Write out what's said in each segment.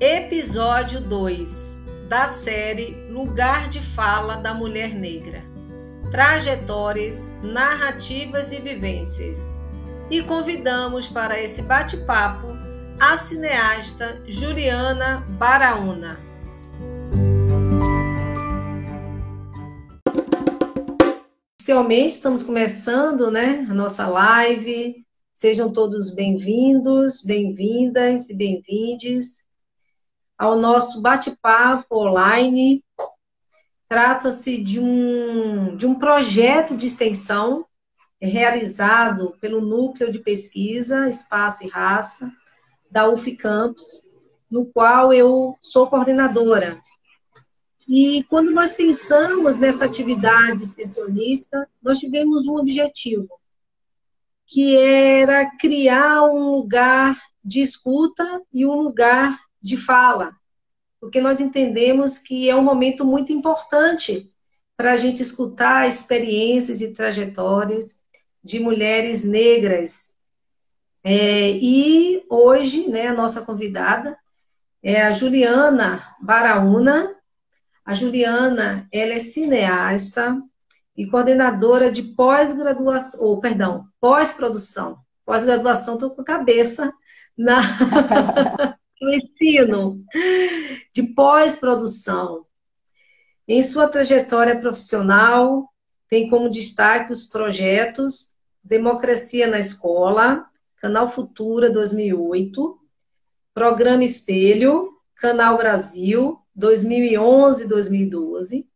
Episódio 2 da série Lugar de Fala da Mulher Negra. Trajetórias, narrativas e vivências. E convidamos para esse bate-papo a cineasta Juliana Baraúna. Oficialmente estamos começando, né, a nossa live. Sejam todos bem-vindos, bem-vindas e bem-vindes ao nosso bate-papo online. Trata-se de um, de um projeto de extensão realizado pelo Núcleo de Pesquisa Espaço e Raça da UF Campus, no qual eu sou coordenadora. E quando nós pensamos nessa atividade extensionista, nós tivemos um objetivo, que era criar um lugar de escuta e um lugar de fala, porque nós entendemos que é um momento muito importante para a gente escutar experiências e trajetórias de mulheres negras. É, e hoje, né, a nossa convidada é a Juliana Baraúna. A Juliana, ela é cineasta e coordenadora de pós-graduação, ou perdão, pós-produção. Pós-graduação, estou com a cabeça na no ensino de pós-produção. Em sua trajetória profissional, tem como destaque os projetos Democracia na Escola, Canal Futura 2008, Programa Espelho, Canal Brasil 2011-2012,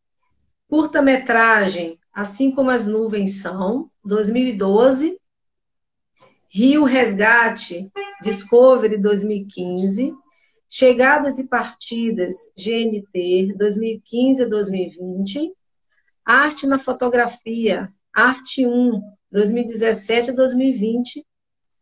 curta-metragem Assim como as nuvens são, 2012, Rio Resgate, Discovery 2015, Chegadas e Partidas, GNT, 2015 a 2020, Arte na Fotografia, Arte 1, 2017 a 2020,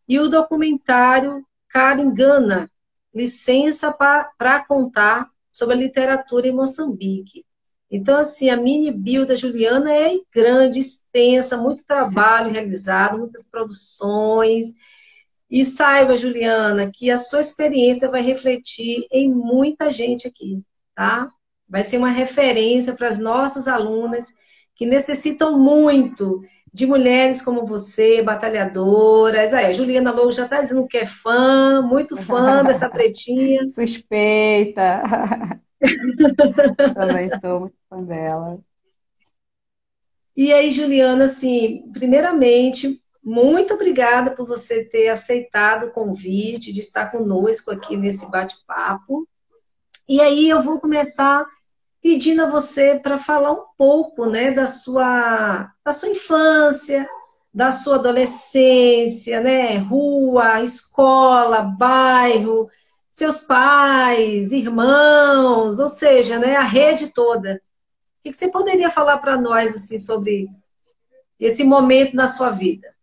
e o documentário Caringana, Licença para Contar sobre a Literatura em Moçambique, então, assim, a mini bio da Juliana é grande, extensa, muito trabalho realizado, muitas produções. E saiba, Juliana, que a sua experiência vai refletir em muita gente aqui, tá? Vai ser uma referência para as nossas alunas que necessitam muito de mulheres como você, batalhadoras. Aí, a Juliana Lobo já está dizendo que é fã, muito fã dessa pretinha. Suspeita. Também sou muito fã dela. E aí, Juliana, assim, primeiramente, muito obrigada por você ter aceitado o convite de estar conosco aqui nesse bate-papo. E aí eu vou começar pedindo a você para falar um pouco, né, da sua da sua infância, da sua adolescência, né, rua, escola, bairro, seus pais, irmãos, ou seja, né, a rede toda. O que você poderia falar para nós assim sobre esse momento na sua vida?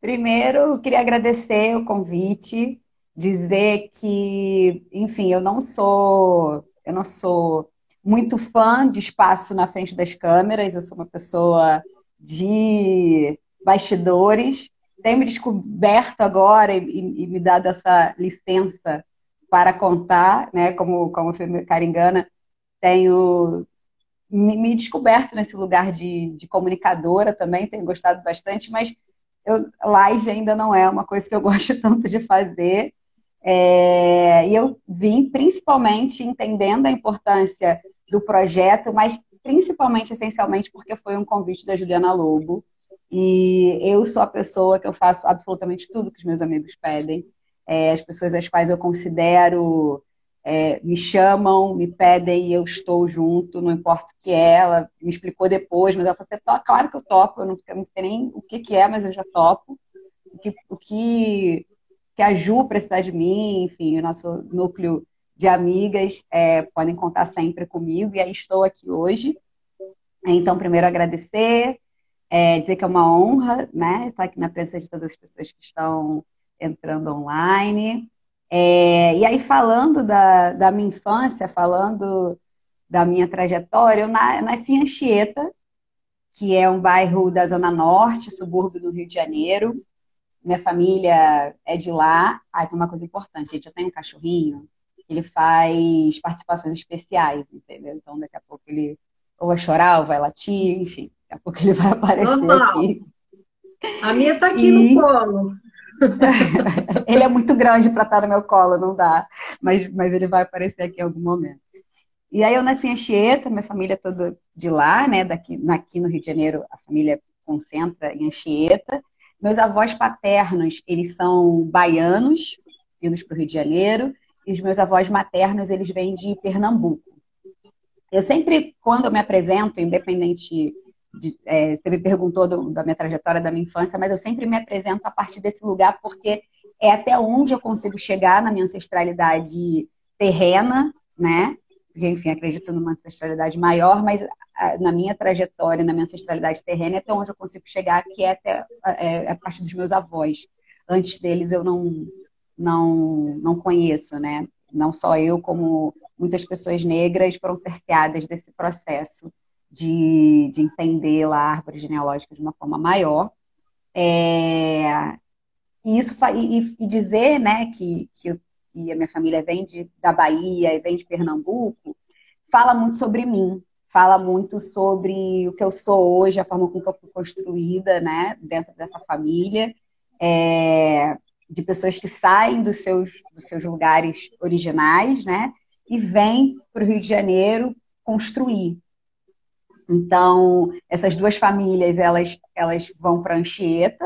Primeiro, queria agradecer o convite, dizer que, enfim, eu não sou, eu não sou muito fã de espaço na frente das câmeras, eu sou uma pessoa de bastidores, tenho me descoberto agora e, e, e, me dado essa licença para contar, né? Como, como caringana, tenho me, me, descoberto nesse lugar de, de comunicadora também, tenho gostado bastante, mas eu, live ainda não é uma coisa que eu gosto tanto de fazer. É, e eu vim principalmente entendendo a importância do projeto, mas principalmente, essencialmente, porque foi um convite da Juliana Lobo, e eu sou a pessoa que eu faço absolutamente tudo que os meus amigos pedem. É, as pessoas às quais eu considero é, me chamam, me pedem e eu estou junto, não importa o que é. Ela me explicou depois, mas ela falou assim, claro que eu topo, eu não, eu não sei nem o que, que é, mas eu já topo. O que, o que, que a Ju precisar de mim, enfim, o nosso núcleo de amigas é, podem contar sempre comigo e aí estou aqui hoje. Então, primeiro agradecer, é, dizer que é uma honra, né, estar aqui na presença de todas as pessoas que estão entrando online. É, e aí, falando da, da minha infância, falando da minha trajetória, eu nasci em Anchieta, que é um bairro da Zona Norte, subúrbio do Rio de Janeiro. Minha família é de lá. Ah, tem uma coisa importante, gente. Eu tenho um cachorrinho ele faz participações especiais, entendeu? Então, daqui a pouco ele ou vai chorar, ou vai latir, enfim, daqui a pouco ele vai aparecer Normal. aqui. A minha está aqui e... no colo. ele é muito grande para estar no meu colo, não dá. Mas, mas ele vai aparecer aqui em algum momento. E aí eu nasci em Anchieta, minha família é toda de lá, né? Daqui, aqui no Rio de Janeiro, a família concentra em Anchieta. Meus avós paternos, eles são baianos, vindos para o Rio de Janeiro, e os meus avós maternos, eles vêm de Pernambuco. Eu sempre, quando eu me apresento, independente é, você me perguntou do, da minha trajetória da minha infância, mas eu sempre me apresento a partir desse lugar porque é até onde eu consigo chegar na minha ancestralidade terrena, né? Porque, enfim, acredito numa ancestralidade maior, mas na minha trajetória, na minha ancestralidade terrena, é até onde eu consigo chegar, que é até é, é a partir dos meus avós. Antes deles eu não, não, não conheço, né? Não só eu, como muitas pessoas negras foram cerceadas desse processo de, de entender a árvore genealógica de uma forma maior. É, e, isso, e, e, dizer né, que, que, que, a minha família vem de, da Bahia e vem de Pernambuco, fala muito sobre mim, fala muito sobre o que eu sou hoje, a forma com que eu fui construída né, dentro dessa família, é, de pessoas que saem dos seus, dos seus lugares originais né, e vêm para o Rio de Janeiro construir. Então, essas duas famílias, elas, elas vão para Anchieta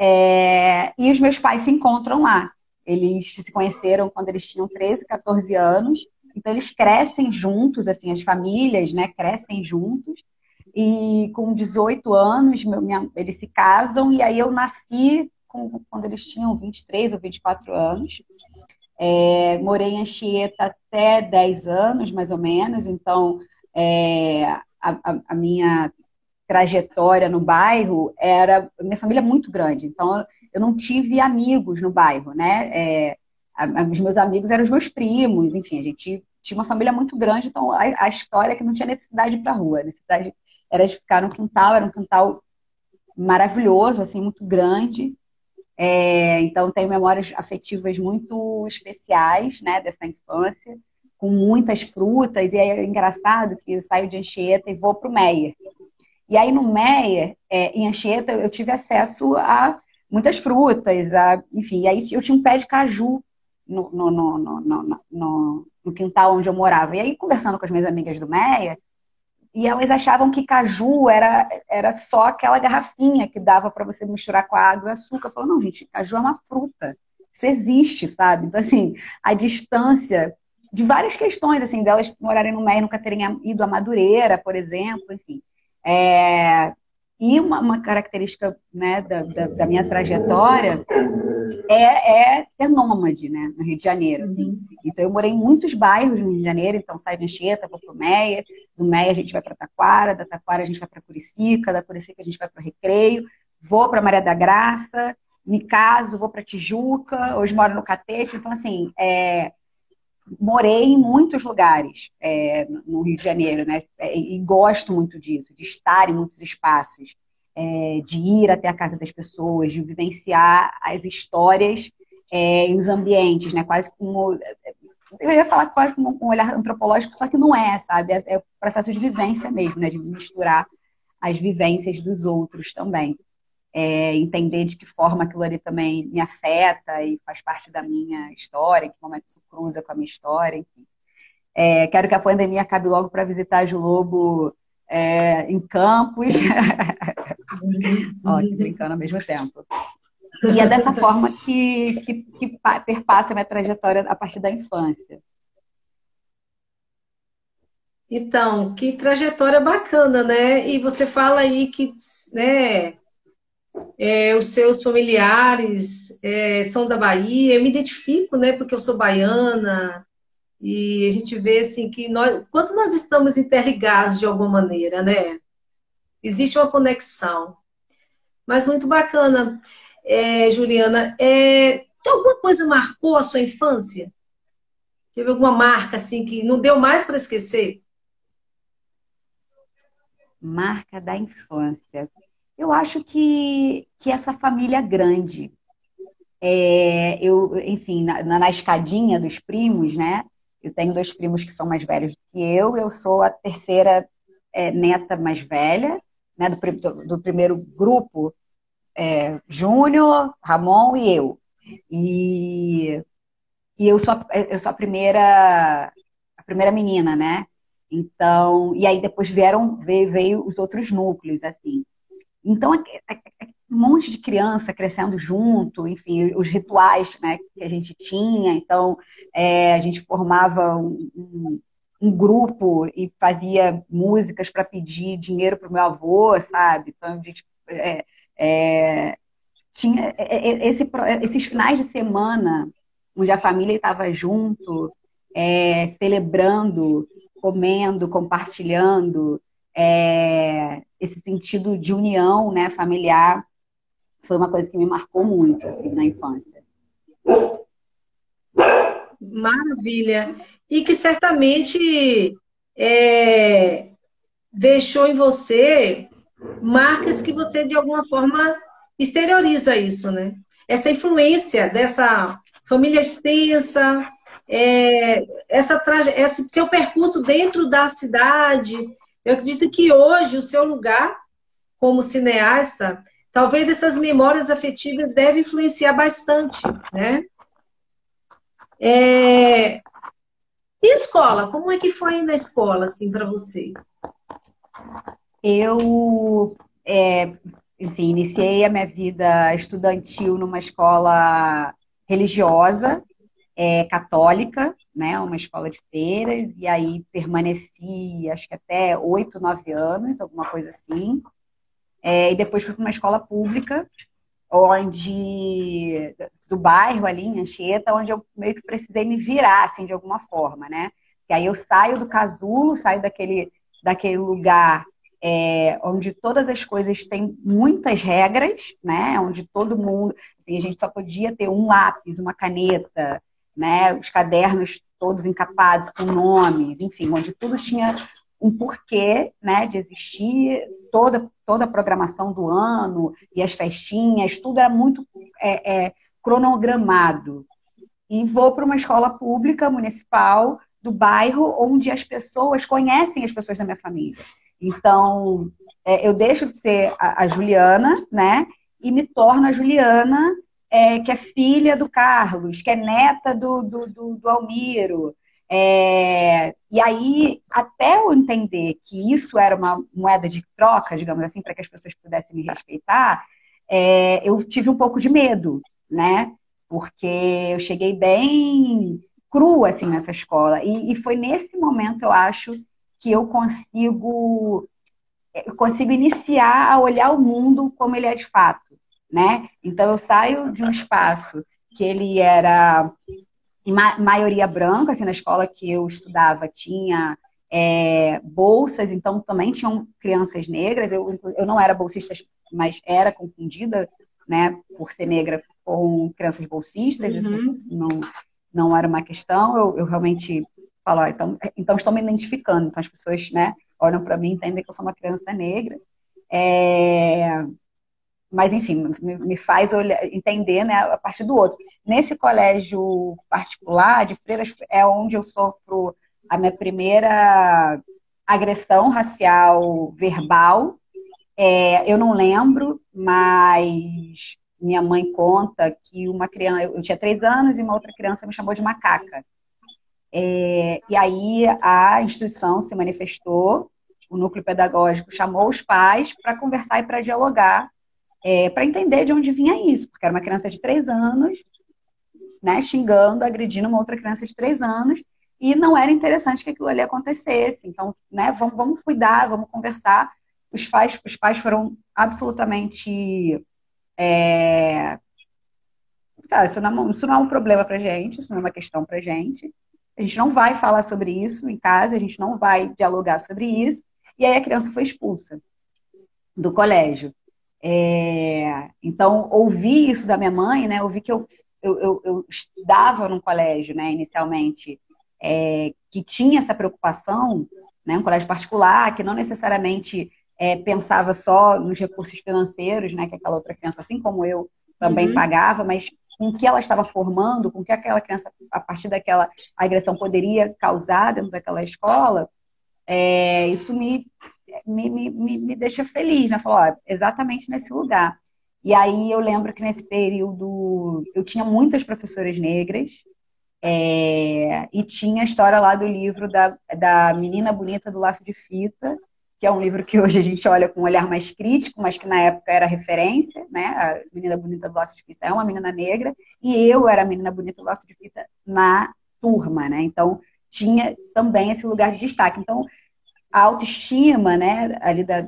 é, e os meus pais se encontram lá. Eles se conheceram quando eles tinham 13, 14 anos. Então, eles crescem juntos, assim, as famílias, né, crescem juntos. E com 18 anos, meu, minha, eles se casam. E aí eu nasci com, quando eles tinham 23 ou 24 anos. É, morei em Anchieta até 10 anos, mais ou menos. Então, é, a, a, minha trajetória no bairro era minha família é muito grande, então eu não tive amigos no bairro, né? É, a, os meus amigos eram os meus primos, enfim, a gente tinha uma família muito grande, então a, a história é que não tinha necessidade para rua, a necessidade era de ficar no quintal, era um quintal maravilhoso, assim, muito grande. É, então tenho memórias afetivas muito especiais, né, dessa infância com muitas frutas, e é engraçado que eu saio de Anchieta e vou para o Meyer. E aí no Meyer, é, em Anchieta, eu tive acesso a muitas frutas, a, enfim, e aí eu tinha um pé de caju no, no, no, no, no quintal onde eu morava. E aí, conversando com as minhas amigas do Meia, e elas achavam que caju era, era só aquela garrafinha que dava para você misturar com a água e açúcar. Eu falei, não, gente, caju é uma fruta. Isso existe, sabe? Então, assim, a distância de várias questões, assim, delas morarem no Meia e nunca terem ido a Madureira, por exemplo, enfim. É... E uma, uma característica né, da, da, da, minha trajetória é, é, ser nômade, né, no Rio de Janeiro, assim. Uhum. Então, eu morei em muitos bairros no Rio de Janeiro, então saio de Anchieta, vou para o Meia, do Meia a gente vai para Taquara, da Taquara a gente vai para Curicica, da Curicica a gente vai para o Recreio, vou para Maria da Graça, me caso, vou para Tijuca, hoje moro no Catete, então, assim, é, morei em muitos lugares é, no Rio de Janeiro, né? É, e gosto muito disso, de estar em muitos espaços, é, de ir até a casa das pessoas, de vivenciar as histórias é, e os ambientes, né? Quase como eu ia falar quase como um olhar antropológico, só que não é, sabe? É, é processo de vivência mesmo, né? De misturar as vivências dos outros também é, entender de que forma aquilo ali também me afeta e faz parte da minha história, em que momento isso cruza com a minha história, enfim. É, quero que a pandemia acabe logo para visitar Ju Lobo é, em campos. Ó, que brincando ao mesmo tempo. E é dessa forma que, que, que perpassa a minha trajetória a partir da infância. Então, que trajetória bacana, né? E você fala aí que, né, é, os seus familiares é, são da Bahia, eu me identifico, né, porque eu sou baiana, e a gente vê, assim, que nós, quanto nós estamos interligados de alguma maneira, né? Existe uma conexão. Mas muito bacana, é, Juliana. É, alguma coisa marcou a sua infância? Teve alguma marca, assim, que não deu mais para esquecer? Marca da infância. Eu acho que, que essa família grande, é, eu, enfim, na, na, escadinha dos primos, né? Eu tenho dois primos que são mais velhos que eu, eu sou a terceira é, neta mais velha, né? Do, do, do primeiro grupo, é, Júnior, Ramon e eu. E, e eu sou, eu sou a primeira a primeira menina, né? Então, e aí depois vieram, veio, veio os outros núcleos, assim. Então, um monte de criança crescendo junto, enfim, os rituais né, que a gente tinha. Então, é, a gente formava um, um, um, grupo e fazia músicas para pedir dinheiro para o meu avô, sabe? Então, a gente é, é, tinha é, é, esse, esses finais de semana onde a família estava junto, é, celebrando, comendo, compartilhando, é, esse sentido de união né, familiar foi uma coisa que me marcou muito assim, na infância. Maravilha. E que certamente é, deixou em você marcas que você, de alguma forma, exterioriza isso, né? Essa influência dessa família extensa, é, essa esse seu percurso dentro da cidade. Eu acredito que hoje o seu lugar como cineasta, talvez essas memórias afetivas devem influenciar bastante, né? É... E escola? Como é que foi na escola, assim, para você? Eu, é, enfim, iniciei a minha vida estudantil numa escola religiosa, é, católica, né, uma escola de feiras, e aí permaneci, acho que até oito, nove anos, alguma coisa assim. É, e depois fui para uma escola pública, onde do bairro ali em Anchieta, onde eu meio que precisei me virar assim de alguma forma, né? Que aí eu saio do casulo, saio daquele daquele lugar é, onde todas as coisas têm muitas regras, né? Onde todo mundo, assim, a gente só podia ter um lápis, uma caneta, né? Os cadernos todos encapados com nomes, enfim, onde tudo tinha um porquê, né, de existir, toda toda a programação do ano e as festinhas, tudo era muito é, é, cronogramado. E vou para uma escola pública municipal do bairro onde as pessoas conhecem as pessoas da minha família. Então, é, eu deixo de ser a, a, Juliana, né? E me torno a Juliana é, que é filha do Carlos, que é neta do, do, do, do Almiro. É, e aí, até eu entender que isso era uma moeda de troca, digamos assim, para que as pessoas pudessem me respeitar, é, eu tive um pouco de medo, né? Porque eu cheguei bem crua, assim, nessa escola. E, e foi nesse momento, eu acho, que eu consigo, eu consigo iniciar a olhar o mundo como ele é de fato né? Então eu saio de um espaço que ele era maioria branca, assim, na escola que eu estudava tinha é, bolsas, então também tinham crianças negras. Eu, eu não era bolsista, mas era confundida, né, por ser negra com crianças bolsistas. Uhum. Isso não, não era uma questão. Eu, eu realmente falo, então, então estou me identificando. Então as pessoas, né, olham para mim e entendem que eu sou uma criança negra. É, mas enfim, me faz olhar, entender né, a partir do outro. Nesse colégio particular de freiras é onde eu sofro a minha primeira agressão racial verbal. É, eu não lembro, mas minha mãe conta que uma criança, eu tinha três anos e uma outra criança me chamou de macaca. É, e aí a instituição se manifestou, o núcleo pedagógico chamou os pais para conversar e para dialogar é, para entender de onde vinha isso, porque era uma criança de três anos, né, xingando, agredindo uma outra criança de três anos, e não era interessante que aquilo ali acontecesse. Então, né, vamos, vamos cuidar, vamos conversar. Os pais, os pais foram absolutamente. É... Sabe, isso, não, é isso não é um problema para gente, isso não é uma questão para gente. A gente não vai falar sobre isso em casa, a gente não vai dialogar sobre isso. E aí a criança foi expulsa do colégio. É, então, ouvi isso da minha mãe, né? Ouvi que eu, eu, eu, eu estudava num colégio, né, inicialmente, é, que tinha essa preocupação, né, um colégio particular, que não necessariamente é, pensava só nos recursos financeiros, né, que aquela outra criança, assim como eu, também uhum. pagava, mas com o que ela estava formando, com o que aquela criança, a partir daquela agressão, poderia causar dentro daquela escola, é, isso me, me, me, me, deixa feliz, né? Falar, exatamente nesse lugar. E aí eu lembro que nesse período eu tinha muitas professoras negras, é, e tinha a história lá do livro da, da Menina Bonita do Laço de Fita, que é um livro que hoje a gente olha com um olhar mais crítico, mas que na época era referência, né? A Menina Bonita do Laço de Fita é uma menina negra, e eu era a Menina Bonita do Laço de Fita na turma, né? Então, tinha também esse lugar de destaque. Então, a autoestima, né, ali da,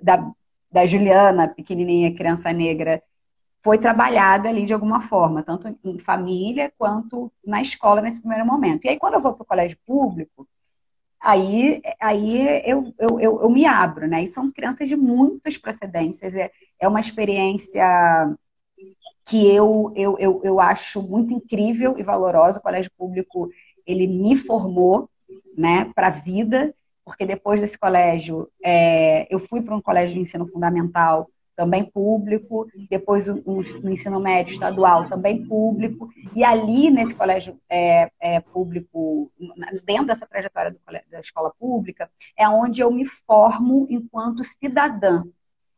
da, da Juliana, pequenininha, criança negra, foi trabalhada ali de alguma forma, tanto em família quanto na escola nesse primeiro momento. E aí, quando eu vou para o colégio público, aí, aí eu, eu, eu, eu, me abro, né? E são crianças de muitas procedências, é, é uma experiência que eu, eu, eu, eu acho muito incrível e valorosa. O colégio público, ele me formou, né, para a vida, porque depois desse colégio, é, eu fui para um colégio de ensino fundamental também público, depois o, o, ensino médio estadual também público, e ali nesse colégio é, é, público, dentro dessa trajetória do, da escola pública, é onde eu me formo enquanto cidadã,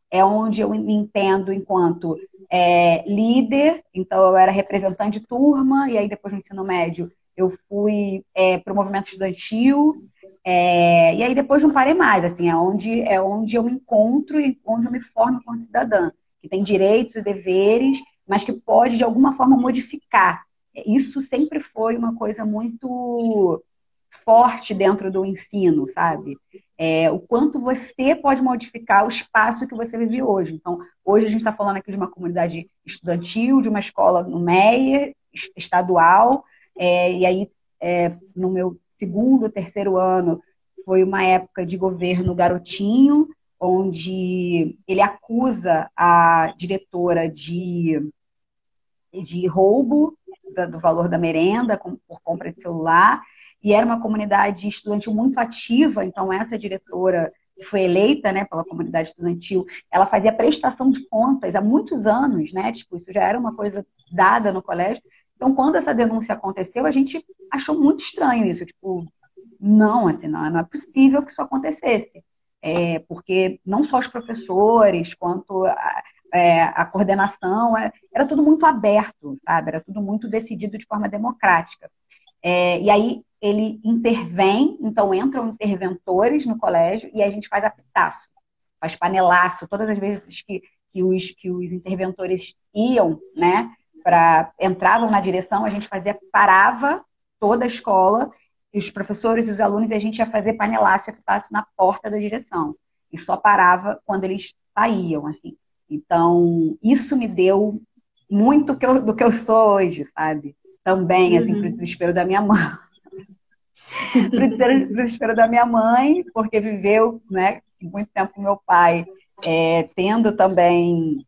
é onde eu me entendo enquanto é, líder, então eu era representante de turma, e aí depois no ensino médio eu fui é, para o movimento estudantil, é, e aí depois não parei mais, assim, é onde, é onde eu me encontro e onde eu me formo como cidadã, que tem direitos e deveres, mas que pode de alguma forma modificar. Isso sempre foi uma coisa muito forte dentro do ensino, sabe? É, o quanto você pode modificar o espaço que você vive hoje. Então, hoje a gente está falando aqui de uma comunidade estudantil, de uma escola no MEIA, estadual, é, e aí é, no meu segundo, terceiro ano, foi uma época de governo garotinho, onde ele acusa a diretora de, de roubo do valor da merenda por compra de celular. E era uma comunidade estudantil muito ativa, então essa diretora que foi eleita né, pela comunidade estudantil, ela fazia prestação de contas há muitos anos, né? Tipo, isso já era uma coisa dada no colégio, então, quando essa denúncia aconteceu, a gente achou muito estranho isso. Tipo, não, assim, não, não é possível que isso acontecesse. É, porque não só os professores, quanto a, é, a coordenação, é, era tudo muito aberto, sabe? Era tudo muito decidido de forma democrática. É, e aí ele intervém, então entram interventores no colégio e a gente faz apitaço, faz panelaço. Todas as vezes que, que, os, que os interventores iam, né? Para entravam na direção, a gente fazia, parava toda a escola, e os professores e os alunos, e a gente ia fazer panelaço e na porta da direção. E só parava quando eles saíam, assim. Então, isso me deu muito que eu, do que eu sou hoje, sabe? Também, assim, uhum. pro desespero da minha mãe. pro desespero da minha mãe, porque viveu, né, muito tempo com meu pai, é, tendo também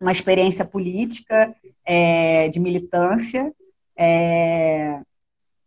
uma experiência política, é, de militância, é,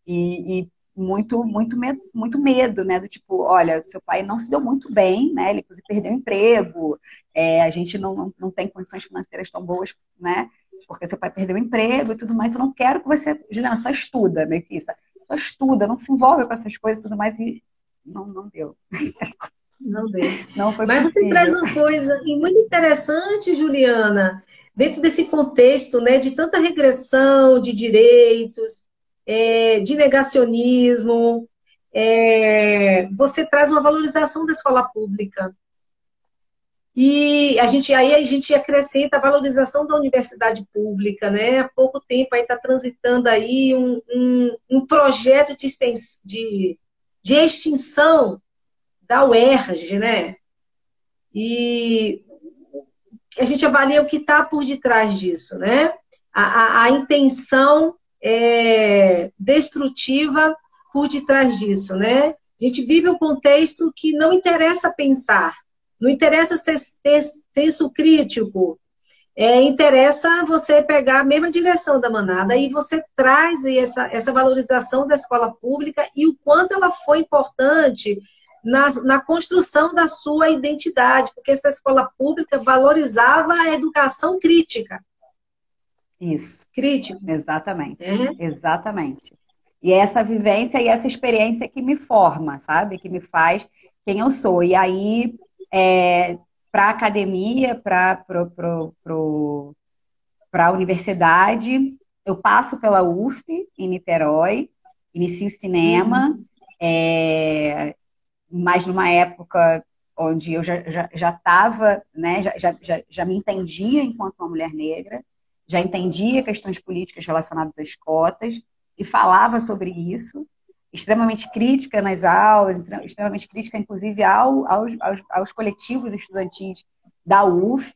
e, e, muito, muito, medo, muito medo, né? Do tipo, olha, seu pai não se deu muito bem, né? Ele inclusive perdeu emprego, é, a gente não, não tem condições financeiras tão boas, né? Porque seu pai perdeu emprego e tudo mais. Eu não quero que você, Juliana, só estuda, meio que isso. Só estuda, não se envolve com essas coisas e tudo mais. E não, não deu. Não deu. Não foi Mas possível. você traz uma coisa muito interessante, Juliana, dentro desse contexto né, de tanta regressão de direitos, é, de negacionismo, é, você traz uma valorização da escola pública. E a gente, aí a gente acrescenta a valorização da universidade pública, né? Há pouco tempo aí está transitando aí um, um, um projeto de, de, de extinção da UERJ, né? E a gente avalia o que está por detrás disso, né? A, a, a intenção é, destrutiva por detrás disso, né? A gente vive um contexto que não interessa pensar, não interessa ter, ter senso crítico, é, interessa você pegar a mesma direção da manada e você traz essa, essa valorização da escola pública e o quanto ela foi importante na, na construção da sua identidade, porque essa escola pública valorizava a educação crítica. Isso. Crítico. Exatamente. É? Exatamente. E é essa vivência e essa experiência que me forma, sabe? Que me faz quem eu sou. E aí, é, para a academia, para a universidade, eu passo pela UF, em Niterói, inicio cinema, uhum. é, mas numa época onde eu já estava, já, já né, já, já, já me entendia enquanto uma mulher negra, já entendia questões políticas relacionadas às cotas e falava sobre isso, extremamente crítica nas aulas, extremamente crítica, inclusive, ao, aos, aos, aos coletivos estudantis da UF,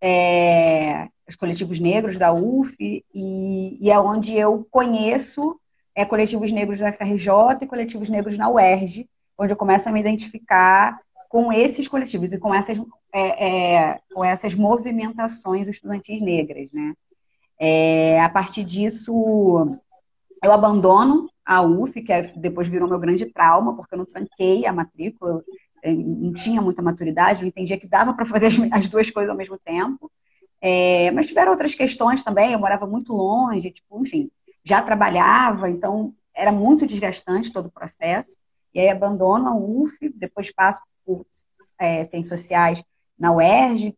é, os coletivos negros da UF, e, e é onde eu conheço é, coletivos negros da FRJ e coletivos negros na UERJ, onde eu começo a me identificar com esses coletivos e com essas, é, é, com essas movimentações estudantis negras, né? É, a partir disso, eu abandono a UF, que é, depois virou meu grande trauma, porque eu não tranquei a matrícula, eu não tinha muita maturidade, não entendia que dava para fazer as duas coisas ao mesmo tempo. É, mas tiveram outras questões também, eu morava muito longe, tipo, enfim, já trabalhava, então era muito desgastante todo o processo. E aí abandono a UF, depois passo por é, Ciências Sociais na UERJ,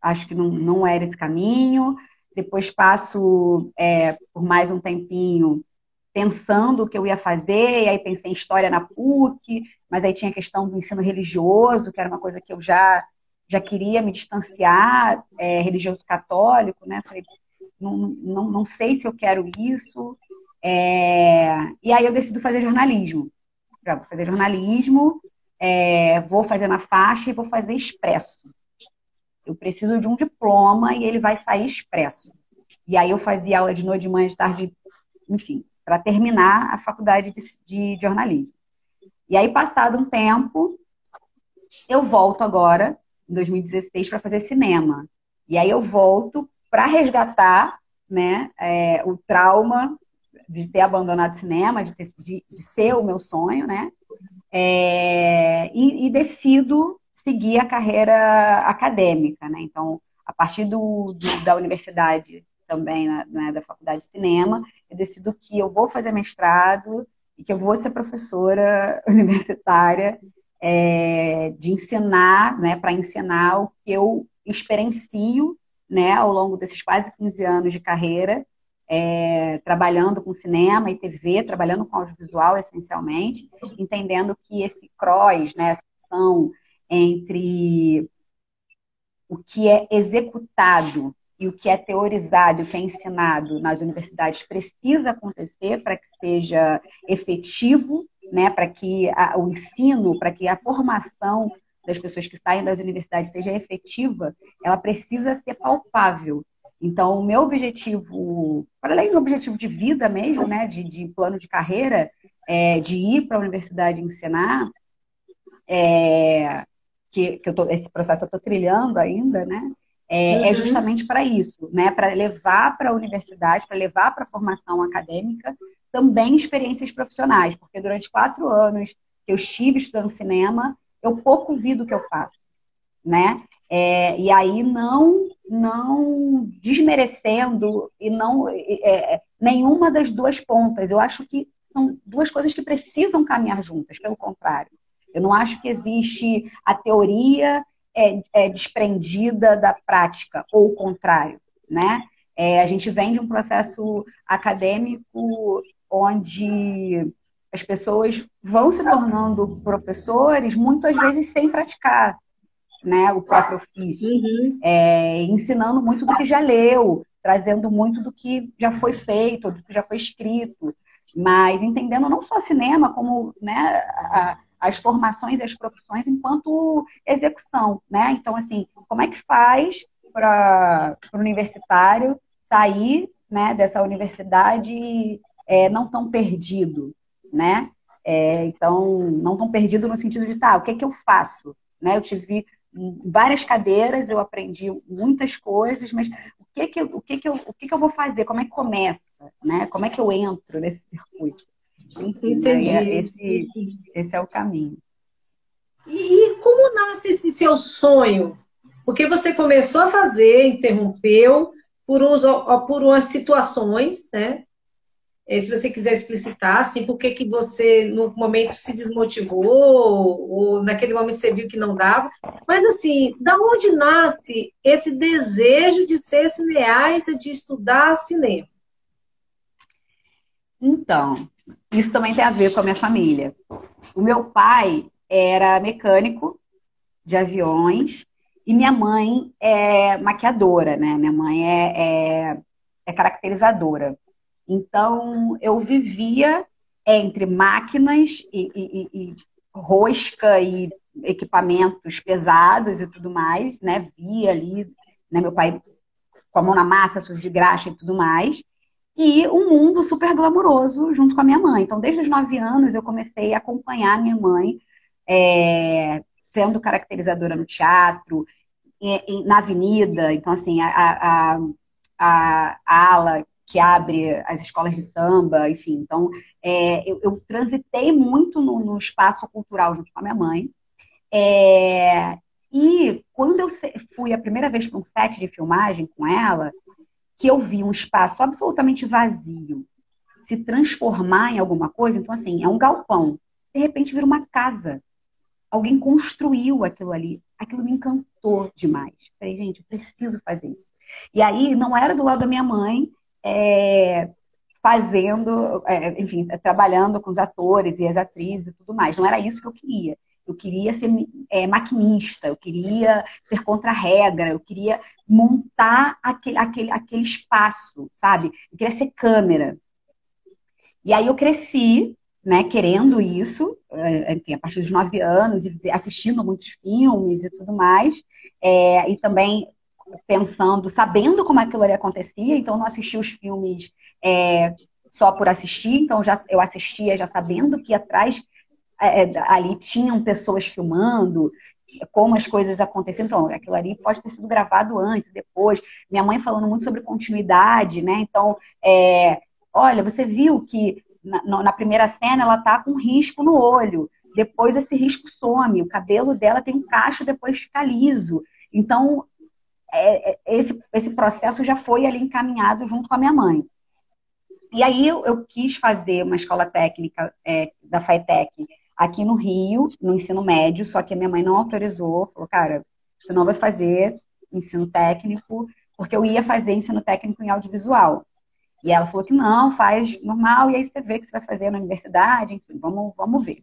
acho que não, não era esse caminho. Depois passo é, por mais um tempinho pensando o que eu ia fazer, e aí pensei em história na PUC, mas aí tinha a questão do ensino religioso, que era uma coisa que eu já, já queria me distanciar, é, religioso católico, né? Falei, não, não, não sei se eu quero isso. É, e aí eu decido fazer jornalismo. Vou fazer jornalismo, é, vou fazer na faixa e vou fazer expresso. Eu preciso de um diploma e ele vai sair expresso. E aí eu fazia aula de noite, de manhã, de tarde, enfim, para terminar a faculdade de, de, jornalismo. E aí, passado um tempo, eu volto agora, em 2016, para fazer cinema. E aí eu volto para resgatar né, é, o trauma de ter abandonado cinema, de, ter, de, de, ser o meu sonho, né? É, e, e, decido seguir a carreira acadêmica, né? Então, a partir do, do da universidade também, né, da faculdade de cinema, eu decido que eu vou fazer mestrado e que eu vou ser professora universitária é, de ensinar, né, para ensinar o que eu experiencio né, ao longo desses quase 15 anos de carreira, é, trabalhando com cinema e TV, trabalhando com audiovisual essencialmente, entendendo que esse cross, né, essa ação entre o que é executado e o que é teorizado, o que é ensinado nas universidades precisa acontecer para que seja efetivo, né, para que a, o ensino, para que a formação das pessoas que saem das universidades seja efetiva, ela precisa ser palpável. Então, o meu objetivo, para além do objetivo de vida mesmo, né, de, de plano de carreira, é, de ir para a universidade ensinar, é, que, que eu tô, esse processo eu estou trilhando ainda, né, é, é uhum. é justamente para isso, né, para levar para a universidade, para levar para a formação acadêmica também experiências profissionais, porque durante quatro anos que eu estive estudando cinema, eu pouco vi do que eu faço, né? É, e aí não não desmerecendo e não é, é, nenhuma das duas pontas. Eu acho que são duas coisas que precisam caminhar juntas. Pelo contrário, eu não acho que existe a teoria é, é desprendida da prática ou o contrário, né? É, a gente vem de um processo acadêmico onde as pessoas vão se tornando professores, muitas vezes sem praticar né, o próprio ofício, uhum. é, ensinando muito do que já leu, trazendo muito do que já foi feito, do que já foi escrito, mas entendendo não só cinema, como né, a, as formações e as profissões enquanto execução. Né? Então, assim, como é que faz para o universitário sair né, dessa universidade é, não tão perdido? né? É, então, não tão perdido no sentido de, tá, o que é que eu faço? Né? Eu tive várias cadeiras, eu aprendi muitas coisas, mas o que que, o que, que, eu, o que, que eu vou fazer? Como é que começa? Né? Como é que eu entro nesse circuito? Enfim, né? É esse, esse é o caminho. E, e como nasce esse seu sonho? Porque você começou a fazer, interrompeu, por, uns, por umas situações, né? É, se você quiser explicitar, assim, por que, que você, no momento, se desmotivou, ou naquele momento você viu que não dava. Mas, assim, da onde nasce esse desejo de ser cineasta, de estudar cinema? Então, isso também tem a ver com a minha família. O meu pai era mecânico de aviões e minha mãe é maquiadora, né? Minha mãe é, é, é caracterizadora. Então, eu vivia entre máquinas e, e, e, rosca e equipamentos pesados e tudo mais, né? Via ali, né? Meu pai com a mão na massa, sujo de graxa e tudo mais. E um mundo super glamouroso junto com a minha mãe. Então, desde os nove anos, eu comecei a acompanhar minha mãe é, sendo caracterizadora no teatro, na avenida. Então, assim, a, a, a, a ala que abre as escolas de samba, enfim. Então, é, eu, eu, transitei muito no, no, espaço cultural junto com a minha mãe. É, e quando eu fui a primeira vez para um set de filmagem com ela, que eu vi um espaço absolutamente vazio se transformar em alguma coisa, então assim, é um galpão, de repente vira uma casa. Alguém construiu aquilo ali. Aquilo me encantou demais. Falei, gente, eu preciso fazer isso. E aí, não era do lado da minha mãe, é, fazendo, é, enfim, trabalhando com os atores e as atrizes e tudo mais. Não era isso que eu queria. Eu queria ser é, maquinista, eu queria ser contra a regra, eu queria montar aquele, aquele, aquele espaço, sabe? Eu queria ser câmera. E aí eu cresci, né, querendo isso, é, enfim, a partir dos nove anos, e assistindo muitos filmes e tudo mais, é, e também pensando, sabendo como aquilo ali acontecia, então não assisti os filmes é, só por assistir, então já, eu assistia já sabendo que atrás é, é, ali tinham pessoas filmando, como as coisas aconteciam. Então, aquilo ali pode ter sido gravado antes, depois. Minha mãe falando muito sobre continuidade, né? Então, é, olha, você viu que na, na primeira cena ela tá com risco no olho. Depois esse risco some, o cabelo dela tem um cacho, depois fica liso. Então, é, é, esse, esse processo já foi ali encaminhado junto com a minha mãe. E aí eu, eu quis fazer uma escola técnica é, da FATEC aqui no Rio, no ensino médio, só que a minha mãe não autorizou, falou, cara, você não vai fazer ensino técnico, porque eu ia fazer ensino técnico em audiovisual. E ela falou que não, faz normal, e aí você vê que você vai fazer na universidade, enfim, vamos, vamos ver.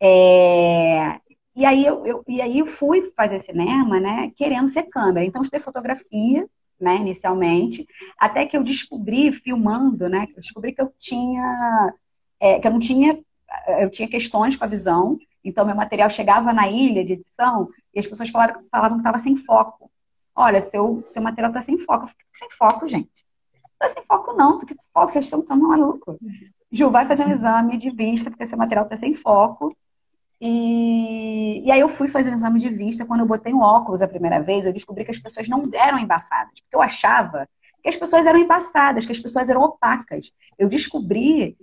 É, e aí eu, eu, e aí eu fui fazer cinema, né, querendo ser câmera. Então, estudei fotografia, né, inicialmente, até que eu descobri, filmando, né, eu descobri que eu tinha, é, que eu não tinha, eu tinha questões com a visão, então meu material chegava na ilha de edição e as pessoas falaram, falavam que estava sem foco. Olha, seu, seu material está sem foco. Eu fiquei, sem foco, gente. Não está sem foco não, porque foco, vocês estão tão malucos. Ju, vai fazer um exame de vista, porque seu material está sem foco. E, e aí eu fui fazer um exame de vista. Quando eu botei um óculos a primeira vez, eu descobri que as pessoas não eram embaçadas. Porque eu achava que as pessoas eram embaçadas, que as pessoas eram opacas. Eu descobri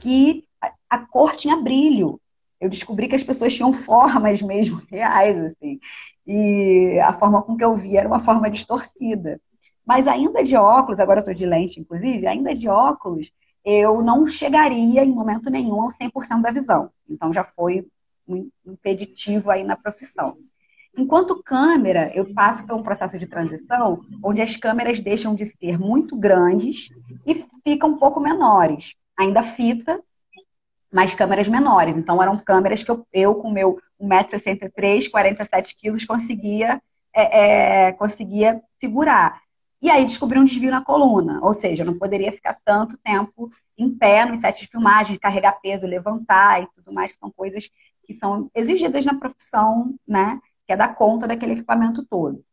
que a, cor tinha brilho. Eu descobri que as pessoas tinham formas mesmo reais, assim. E a forma com que eu via era uma forma distorcida. Mas ainda de óculos, agora eu estou de lente, inclusive, ainda de óculos, eu não chegaria em momento nenhum ao 100% da visão. Então já foi impeditivo aí na profissão. Enquanto câmera, eu passo por um processo de transição onde as câmeras deixam de ser muito grandes e ficam um pouco menores. Ainda fita, mas câmeras menores. Então, eram câmeras que eu, eu com meu 1,63m, 47 quilos, conseguia, é, é, conseguia segurar. E aí descobri um desvio na coluna, ou seja, eu não poderia ficar tanto tempo em pé no set de filmagem, carregar peso, levantar e tudo mais, que são coisas que são exigidas na profissão, né? Que é dar conta daquele equipamento todo.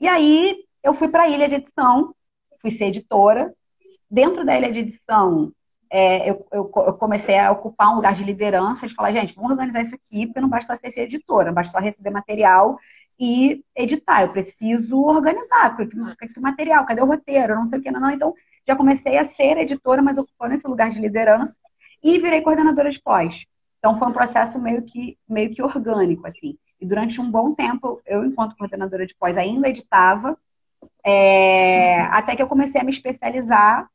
E aí eu fui para a ilha de edição, fui ser editora. Dentro da ilha de edição, é, eu, eu, eu, comecei a ocupar um lugar de liderança, de falar, gente, vamos organizar isso aqui, porque não basta só ser editora, não basta só receber material e editar. Eu preciso organizar, porque que material, cadê o roteiro, não sei o que, não, não. Então, já comecei a ser editora, mas ocupando esse lugar de liderança e virei coordenadora de pós. Então foi um processo meio que, meio que orgânico, assim. E durante um bom tempo, eu, enquanto coordenadora de pós, ainda editava, É, até que eu comecei a me especializar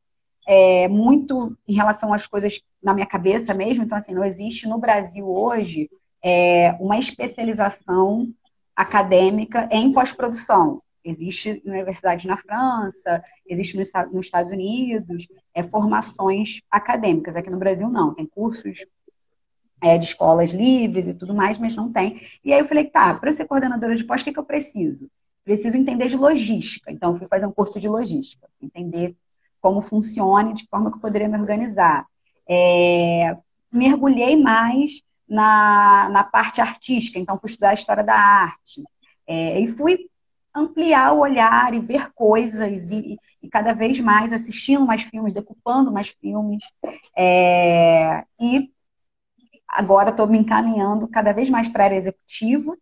é, muito em relação às coisas na minha cabeça mesmo. Então, assim, não existe no Brasil hoje é, uma especialização acadêmica em pós-produção. Existe universidade na França, existe nos Estados Unidos, é, formações acadêmicas. Aqui no Brasil não, tem cursos é, de escolas livres e tudo mais, mas não tem. E aí eu falei, tá, para eu ser coordenadora de pós, o que, que eu preciso? Preciso entender de logística. Então, eu fui fazer um curso de logística, entender como funciona, de forma que eu poderia me organizar. É, mergulhei mais na, na parte artística, então fui estudar a história da arte. É, e fui ampliar o olhar e ver coisas e, e, cada vez mais assistindo mais filmes, decupando mais filmes. É, e agora estou me encaminhando cada vez mais para a área executiva.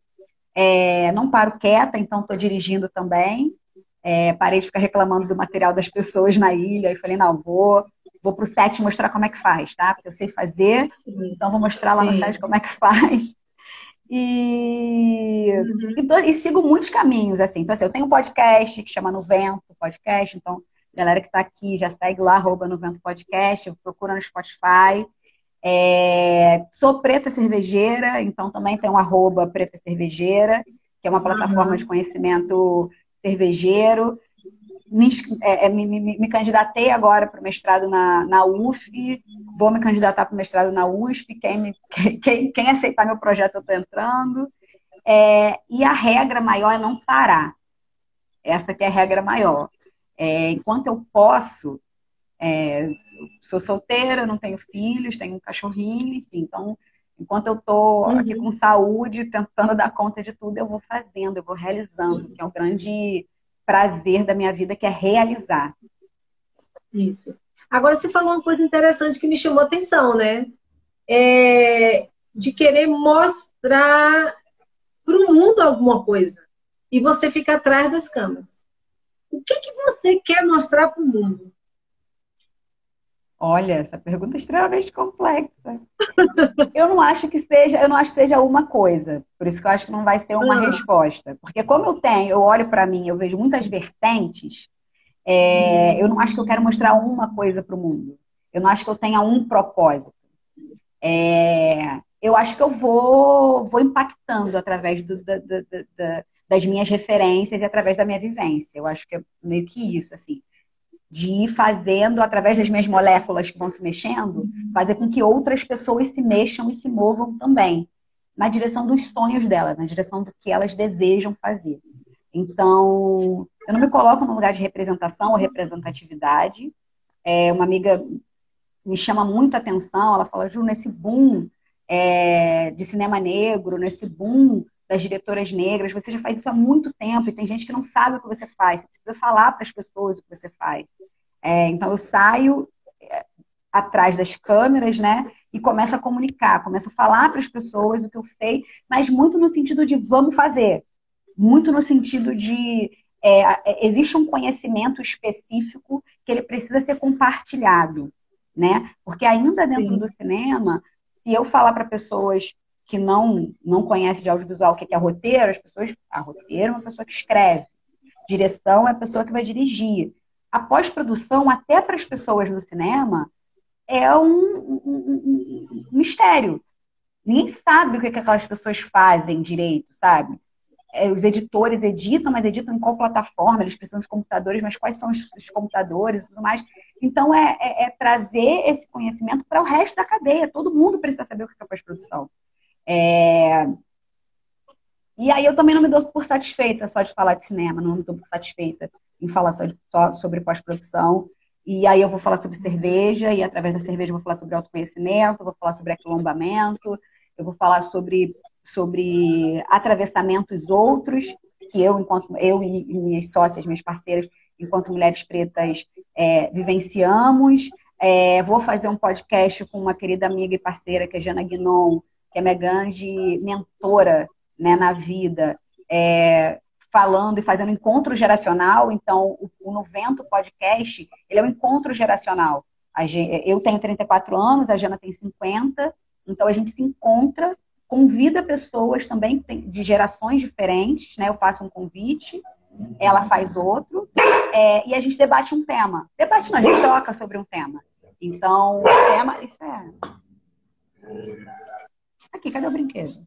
É, não paro quieta, então estou dirigindo também. É, parei de ficar reclamando do material das pessoas na ilha e falei, não, vou, vou para o set mostrar como é que faz, tá? Porque eu sei fazer, então vou mostrar lá Sim. no set como é que faz. E, uhum. e, tô, e, sigo muitos caminhos, assim. Então, assim, eu tenho um podcast que chama No Vento Podcast, então, galera que está aqui já segue lá, arroba No Vento Podcast, procura no Spotify. É, sou preta cervejeira, então também tem um arroba preta cervejeira, que é uma plataforma uhum. de conhecimento cervejeiro. Me, é, é, me, me, me, candidatei agora para o mestrado na, na UF, vou me candidatar para o mestrado na USP, quem, quem, quem aceitar meu projeto eu estou entrando. É, e a regra maior é não parar. Essa que é a regra maior. É, enquanto eu posso, é, sou solteira, não tenho filhos, tenho um cachorrinho, enfim, então enquanto eu estou uhum. aqui com saúde, tentando dar conta de tudo, eu vou fazendo, eu vou realizando, que é o grande prazer da minha vida, que é realizar. Isso. Agora, você falou uma coisa interessante que me chamou a atenção, né? É de querer mostrar para o mundo alguma coisa. E você fica atrás das câmeras. O que, que você quer mostrar para o mundo? Olha, essa pergunta é extremamente complexa. eu não acho que seja, eu não acho que seja uma coisa. Por isso que eu acho que não vai ser uma ah. resposta. Porque como eu tenho, eu olho para mim, eu vejo muitas vertentes, é, eu não acho que eu quero mostrar uma coisa para o mundo. Eu não acho que eu tenha um propósito. É, eu acho que eu vou, vou impactando através do, da, da, da, das minhas referências e através da minha vivência. Eu acho que é meio que isso, assim de ir fazendo, através das minhas moléculas que vão se mexendo, fazer com que outras pessoas se mexam e se movam também, na direção dos sonhos delas, na direção do que elas desejam fazer. Então, eu não me coloco no lugar de representação ou representatividade. É, uma amiga me chama muita atenção, ela fala, Ju, nesse boom é, de cinema negro, nesse boom das diretoras negras, você já faz isso há muito tempo e tem gente que não sabe o que você faz. Você precisa falar para as pessoas o que você faz. É, então eu saio é, atrás das câmeras, né? E começo a comunicar, começo a falar para as pessoas o que eu sei, mas muito no sentido de vamos fazer, muito no sentido de é, é existe um conhecimento específico que ele precisa ser compartilhado, né? Porque ainda dentro Sim. do cinema, se eu falar para pessoas que não, não conhece de audiovisual o que é roteiro, as pessoas. A roteiro é uma pessoa que escreve. Direção é a pessoa que vai dirigir. A pós-produção, até para as pessoas no cinema, é um, um, um, um mistério. Ninguém sabe o que, é que aquelas pessoas fazem direito, sabe? É, os editores editam, mas editam em qual plataforma? Eles precisam de computadores, mas quais são os, os computadores e tudo mais? Então, é, é, é trazer esse conhecimento para o resto da cadeia. Todo mundo precisa saber o que é pós-produção. É... E aí eu também não me dou por satisfeita só de falar de cinema, não me dou por satisfeita em falar só, de, só sobre pós-produção. E aí eu vou falar sobre cerveja, e através da cerveja eu vou falar sobre autoconhecimento, vou falar sobre aquilombamento, eu vou falar sobre, sobre atravessamentos outros, que eu, enquanto eu e minhas sócias, minhas parceiras, enquanto mulheres pretas, é, vivenciamos. É, vou fazer um podcast com uma querida amiga e parceira, que é Jana Guinon, que é minha grande mentora né, na vida, é, falando e fazendo encontro geracional. Então, o, o Novento Podcast, ele é um encontro geracional. Gente, eu tenho 34 anos, a Jana tem 50, então a gente se encontra, convida pessoas também de gerações diferentes, né? Eu faço um convite ela faz outro, é, e a gente debate um tema. Debate não, a gente troca sobre um tema. Então, o tema. Isso é. Aqui, cadê o brinquedo?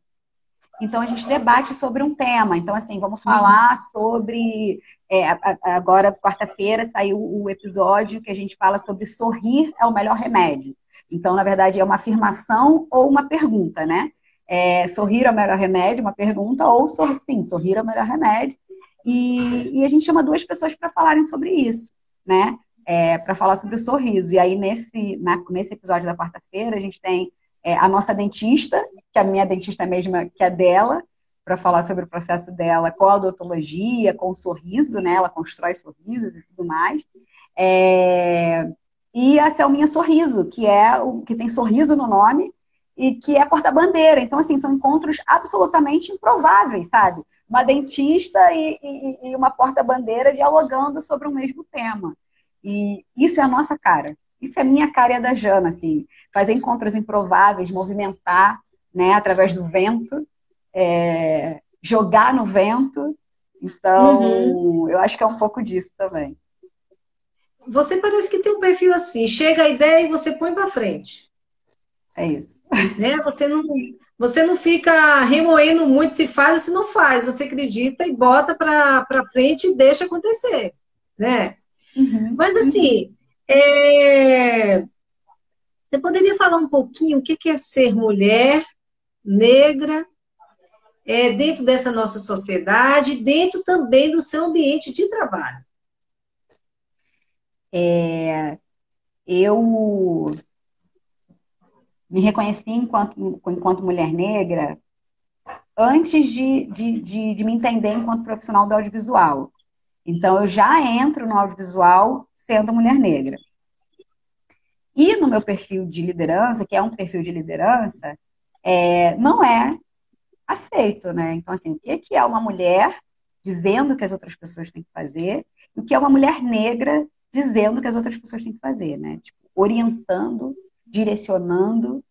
Então, a gente debate sobre um tema. Então, assim, vamos falar sobre. É, agora, quarta-feira, saiu o episódio que a gente fala sobre sorrir é o melhor remédio. Então, na verdade, é uma afirmação ou uma pergunta, né? É, sorrir é o melhor remédio, uma pergunta, ou sim, sorrir é o melhor remédio. E, e a gente chama duas pessoas para falarem sobre isso, né? É, para falar sobre o sorriso. E aí, nesse, na, nesse episódio da quarta-feira, a gente tem é, a nossa dentista, que é a minha dentista mesma, que é dela, para falar sobre o processo dela com a odontologia, com o sorriso, né? Ela constrói sorrisos e tudo mais. É... E a Selminha Sorriso, que é o que tem sorriso no nome e que é porta-bandeira. Então, assim, são encontros absolutamente improváveis, sabe? Uma dentista e, e, e uma porta-bandeira dialogando sobre o mesmo tema. E isso é a nossa cara. Isso é a minha cara e a da Jana, assim. Fazer encontros improváveis, movimentar, né, através do vento, é, jogar no vento. Então, uhum. eu acho que é um pouco disso também. Você parece que tem um perfil assim, chega a ideia e você põe para frente. É isso. Né? Você não, você não fica remoendo muito se faz ou se não faz. Você acredita e bota para frente e deixa acontecer, né? Uhum. Mas assim, é... você poderia falar um pouquinho o que é ser mulher negra é, dentro dessa nossa sociedade, dentro também do seu ambiente de trabalho? É, eu me reconheci enquanto, enquanto mulher negra antes de, de, de, de me entender enquanto profissional do audiovisual. Então, eu já entro no audiovisual sendo mulher negra. E no meu perfil de liderança, que é um perfil de liderança, é, não é aceito, né? Então, assim, o que é uma mulher dizendo que as outras pessoas têm que fazer e o que é uma mulher negra dizendo que as outras pessoas têm que fazer, né? Tipo, orientando, direcionando.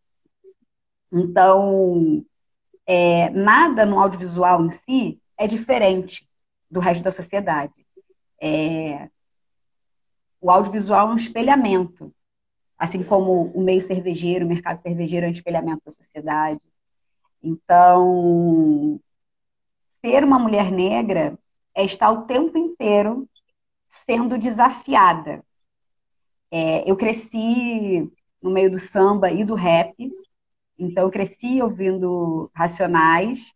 Então, é, nada no audiovisual em si é diferente do resto da sociedade. É, o audiovisual é um espelhamento, assim como o meio cervejeiro, o mercado cervejeiro é um espelhamento da sociedade. Então, ser uma mulher negra é estar o tempo inteiro sendo desafiada. É, eu cresci no meio do samba e do rap, então eu cresci ouvindo Racionais.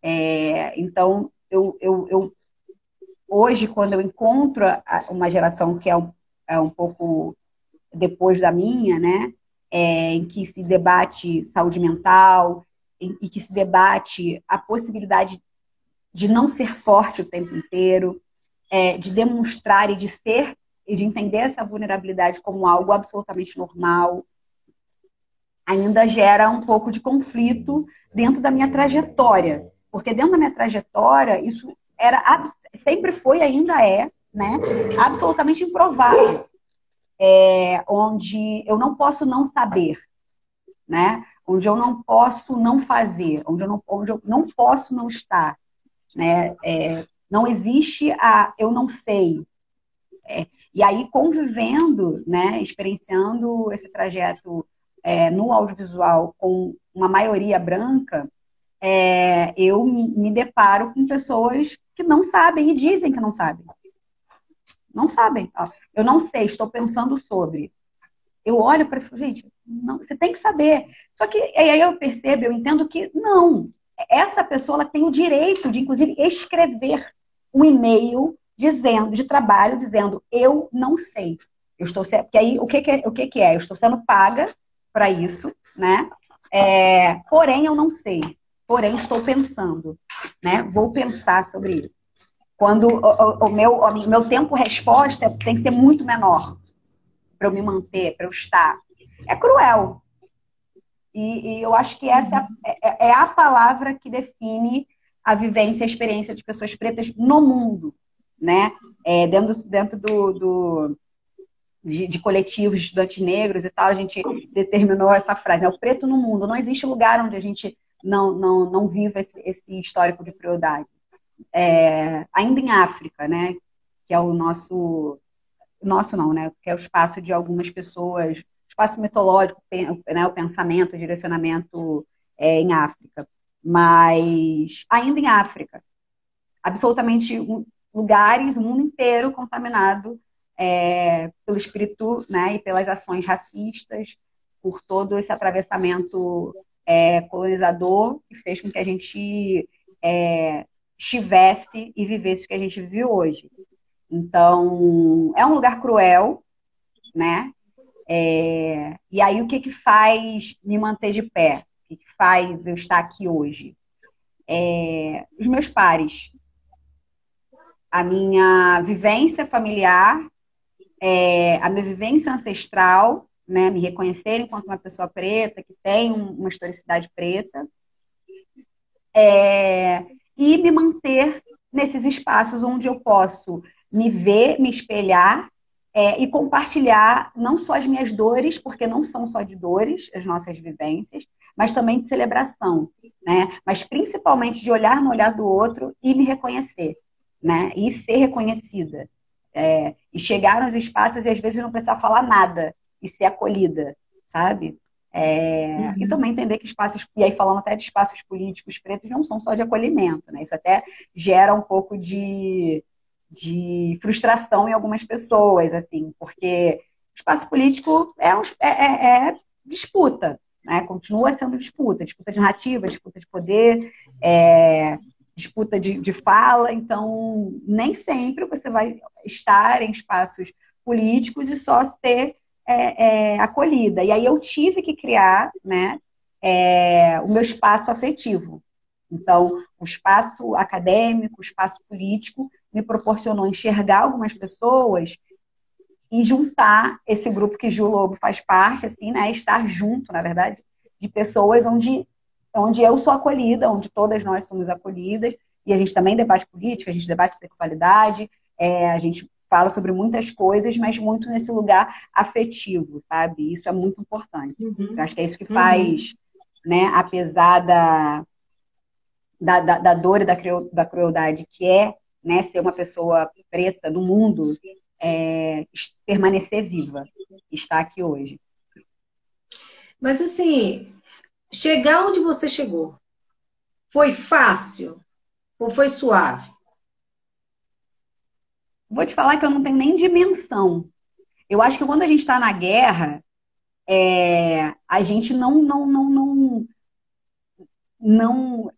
É, então eu, eu, eu, hoje quando eu encontro uma geração que é um, é um pouco depois da minha, né, é, em que se debate saúde mental e que se debate a possibilidade de não ser forte o tempo inteiro, é, de demonstrar e de ser e de entender essa vulnerabilidade como algo absolutamente normal, ainda gera um pouco de conflito dentro da minha trajetória. Porque dentro da minha trajetória, isso era sempre foi ainda é, né, absolutamente improvável. É, onde eu não posso não saber, né? Onde eu não posso não fazer, onde eu não, onde eu não posso não estar, né? É, não existe a eu não sei. É, e aí, convivendo, né, experienciando esse trajeto é, no audiovisual com uma maioria branca, é, eu me deparo com pessoas que não sabem e dizem que não sabem. Não sabem. Ó, eu não sei, estou pensando sobre. Eu olho para isso gente, não, você tem que saber. Só que aí eu percebo, eu entendo que não. Essa pessoa tem o direito de, inclusive, escrever um e-mail dizendo, de trabalho, dizendo, eu não sei. Eu estou sendo, porque aí o que, que é, o que, que é? Eu estou sendo paga para isso, né? É, porém, eu não sei. Porém, estou pensando, né? Vou pensar sobre isso. Quando o, o, o meu, o meu tempo resposta tem que ser muito menor para eu me manter, para eu estar. É cruel. E, e eu acho que essa é, é, é a palavra que define a vivência, a experiência de pessoas pretas no mundo, né? É, dentro dentro do, do de, de, coletivos de estudantes negros e tal, a gente determinou essa frase, né? o preto no mundo. Não existe lugar onde a gente não, não, não viva esse, esse histórico de crueldade. é, ainda em África, né? Que é o nosso, nosso não, né? Que é o espaço de algumas pessoas, espaço mitológico, né? O pensamento, o direcionamento é, em África, mas ainda em África, absolutamente lugares, o mundo inteiro contaminado é, pelo espírito, né? E pelas ações racistas, por todo esse atravessamento é, colonizador que fez com que a gente é, estivesse e vivesse o que a gente vive hoje. Então, é um lugar cruel, né? É, e aí, o que, que faz me manter de pé? O que, que faz eu estar aqui hoje? É, os meus pares. A minha vivência familiar, é, a minha vivência ancestral né, me reconhecer enquanto uma pessoa preta, que tem uma historicidade preta, é, e me manter nesses espaços onde eu posso me ver, me espelhar é, e compartilhar não só as minhas dores, porque não são só de dores as nossas vivências, mas também de celebração, né? Mas principalmente de olhar no olhar do outro e me reconhecer, né? E ser reconhecida. É, e chegar nos espaços e às vezes não precisar falar nada, e ser acolhida, sabe? É, uhum. E também entender que espaços, e aí falando até de espaços políticos pretos, não são só de acolhimento, né? Isso até gera um pouco de, de frustração em algumas pessoas, assim, porque espaço político é, um, é, é, é disputa, né? Continua sendo disputa, disputa de narrativa, disputa de poder, é, disputa de, de fala, então nem sempre você vai estar em espaços políticos e só ser é, é, acolhida. E aí eu tive que criar né, é, o meu espaço afetivo. Então, o espaço acadêmico, o espaço político, me proporcionou enxergar algumas pessoas e juntar esse grupo que Gil Lobo faz parte, assim, né? Estar junto, na verdade, de pessoas onde, onde eu sou acolhida, onde todas nós somos acolhidas, e a gente também debate política, a gente debate sexualidade, é, a gente fala sobre muitas coisas, mas muito nesse lugar afetivo, sabe? Isso é muito importante. Uhum. Eu acho que é isso que faz, uhum. né, apesar da, da, da, da dor e da, da crueldade que é, né, ser uma pessoa preta no mundo, é, permanecer viva, estar aqui hoje. Mas assim, chegar onde você chegou, foi fácil ou foi suave? Vou te falar que eu não tenho nem dimensão. Eu acho que quando a gente está na guerra, é, a gente não, não, não, não, não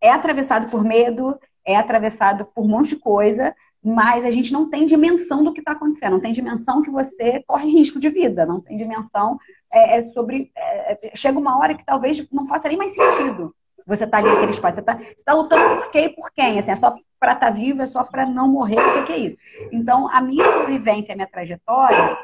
é atravessado por medo, é atravessado por um monte de coisa, mas a gente não tem dimensão do que está acontecendo, não tem dimensão que você corre risco de vida, não tem dimensão é, é sobre. É, chega uma hora que talvez não faça nem mais sentido você tá ali naquele espaço. Você está tá lutando por quê e por quem? Assim, é só para estar tá vivo, é só para não morrer. O que, que, é isso? Então, a minha vivência, a minha trajetória,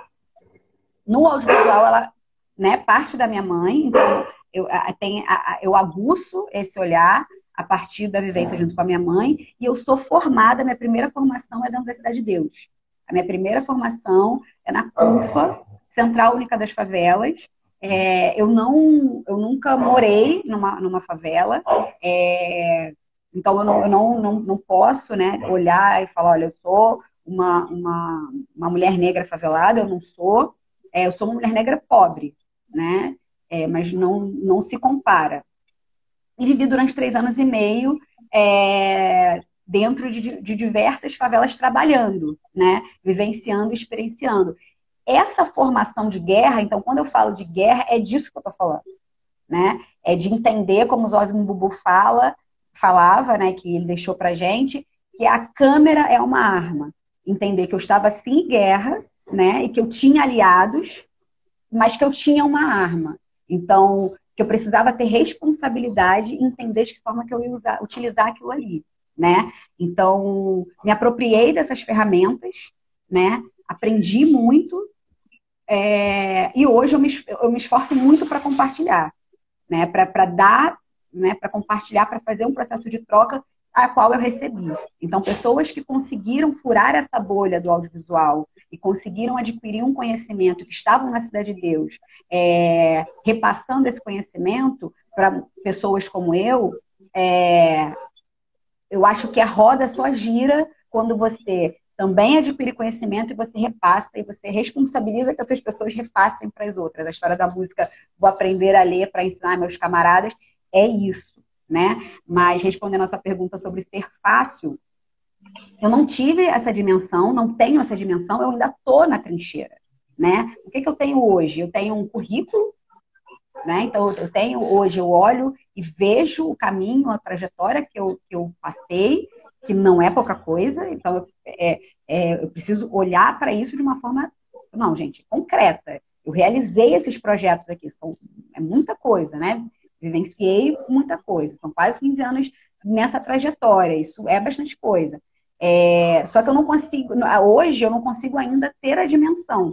no audiovisual, ela né, parte da minha mãe. Então, eu, tem, eu aguço esse olhar a partir da vivência junto com a minha mãe. E eu sou formada, minha primeira formação é da Universidade de Deus. A minha primeira formação é na CUFA, Central Única das Favelas. É, eu não, eu nunca morei numa, numa favela, é, então eu, não, eu não, não, não posso, né, olhar e falar, olha, eu sou uma, uma, uma mulher negra favelada, eu não sou, é, eu sou uma mulher negra pobre, né, é, mas não, não se compara. E vivi durante três anos e meio é, dentro de, de diversas favelas trabalhando, né, vivenciando, experienciando essa formação de guerra, então, quando eu falo de guerra, é disso que eu estou falando. Né? É de entender, como o Zózimo Bubu fala, falava, né, que ele deixou pra gente, que a câmera é uma arma. Entender que eu estava sim em guerra, né, e que eu tinha aliados, mas que eu tinha uma arma. Então, que eu precisava ter responsabilidade e entender de que forma que eu ia usar, utilizar aquilo ali, né? Então, me apropriei dessas ferramentas, né? Aprendi muito é, e hoje eu me, eu me esforço muito para compartilhar, né? Para dar, né? Para compartilhar, para fazer um processo de troca a qual eu recebi. Então, pessoas que conseguiram furar essa bolha do audiovisual e conseguiram adquirir um conhecimento que estavam na Cidade de Deus, é, repassando esse conhecimento para pessoas como eu, é, eu acho que a roda só gira quando você também adquire conhecimento e você repassa e você responsabiliza que essas pessoas repassem para as outras. A história da música, vou aprender a ler para ensinar meus camaradas, é isso, né? Mas respondendo a sua pergunta sobre ser fácil, eu não tive essa dimensão, não tenho essa dimensão, eu ainda estou na trincheira, né? O que, que eu tenho hoje? Eu tenho um currículo, né? Então, eu tenho hoje, eu olho e vejo o caminho, a trajetória que eu, que eu passei, que não é pouca coisa, então eu, é, é, eu preciso olhar para isso de uma forma, não, gente, concreta. Eu realizei esses projetos aqui, são, é muita coisa, né? Vivenciei muita coisa, são quase 15 anos nessa trajetória, isso é bastante coisa. É, só que eu não consigo, hoje eu não consigo ainda ter a dimensão,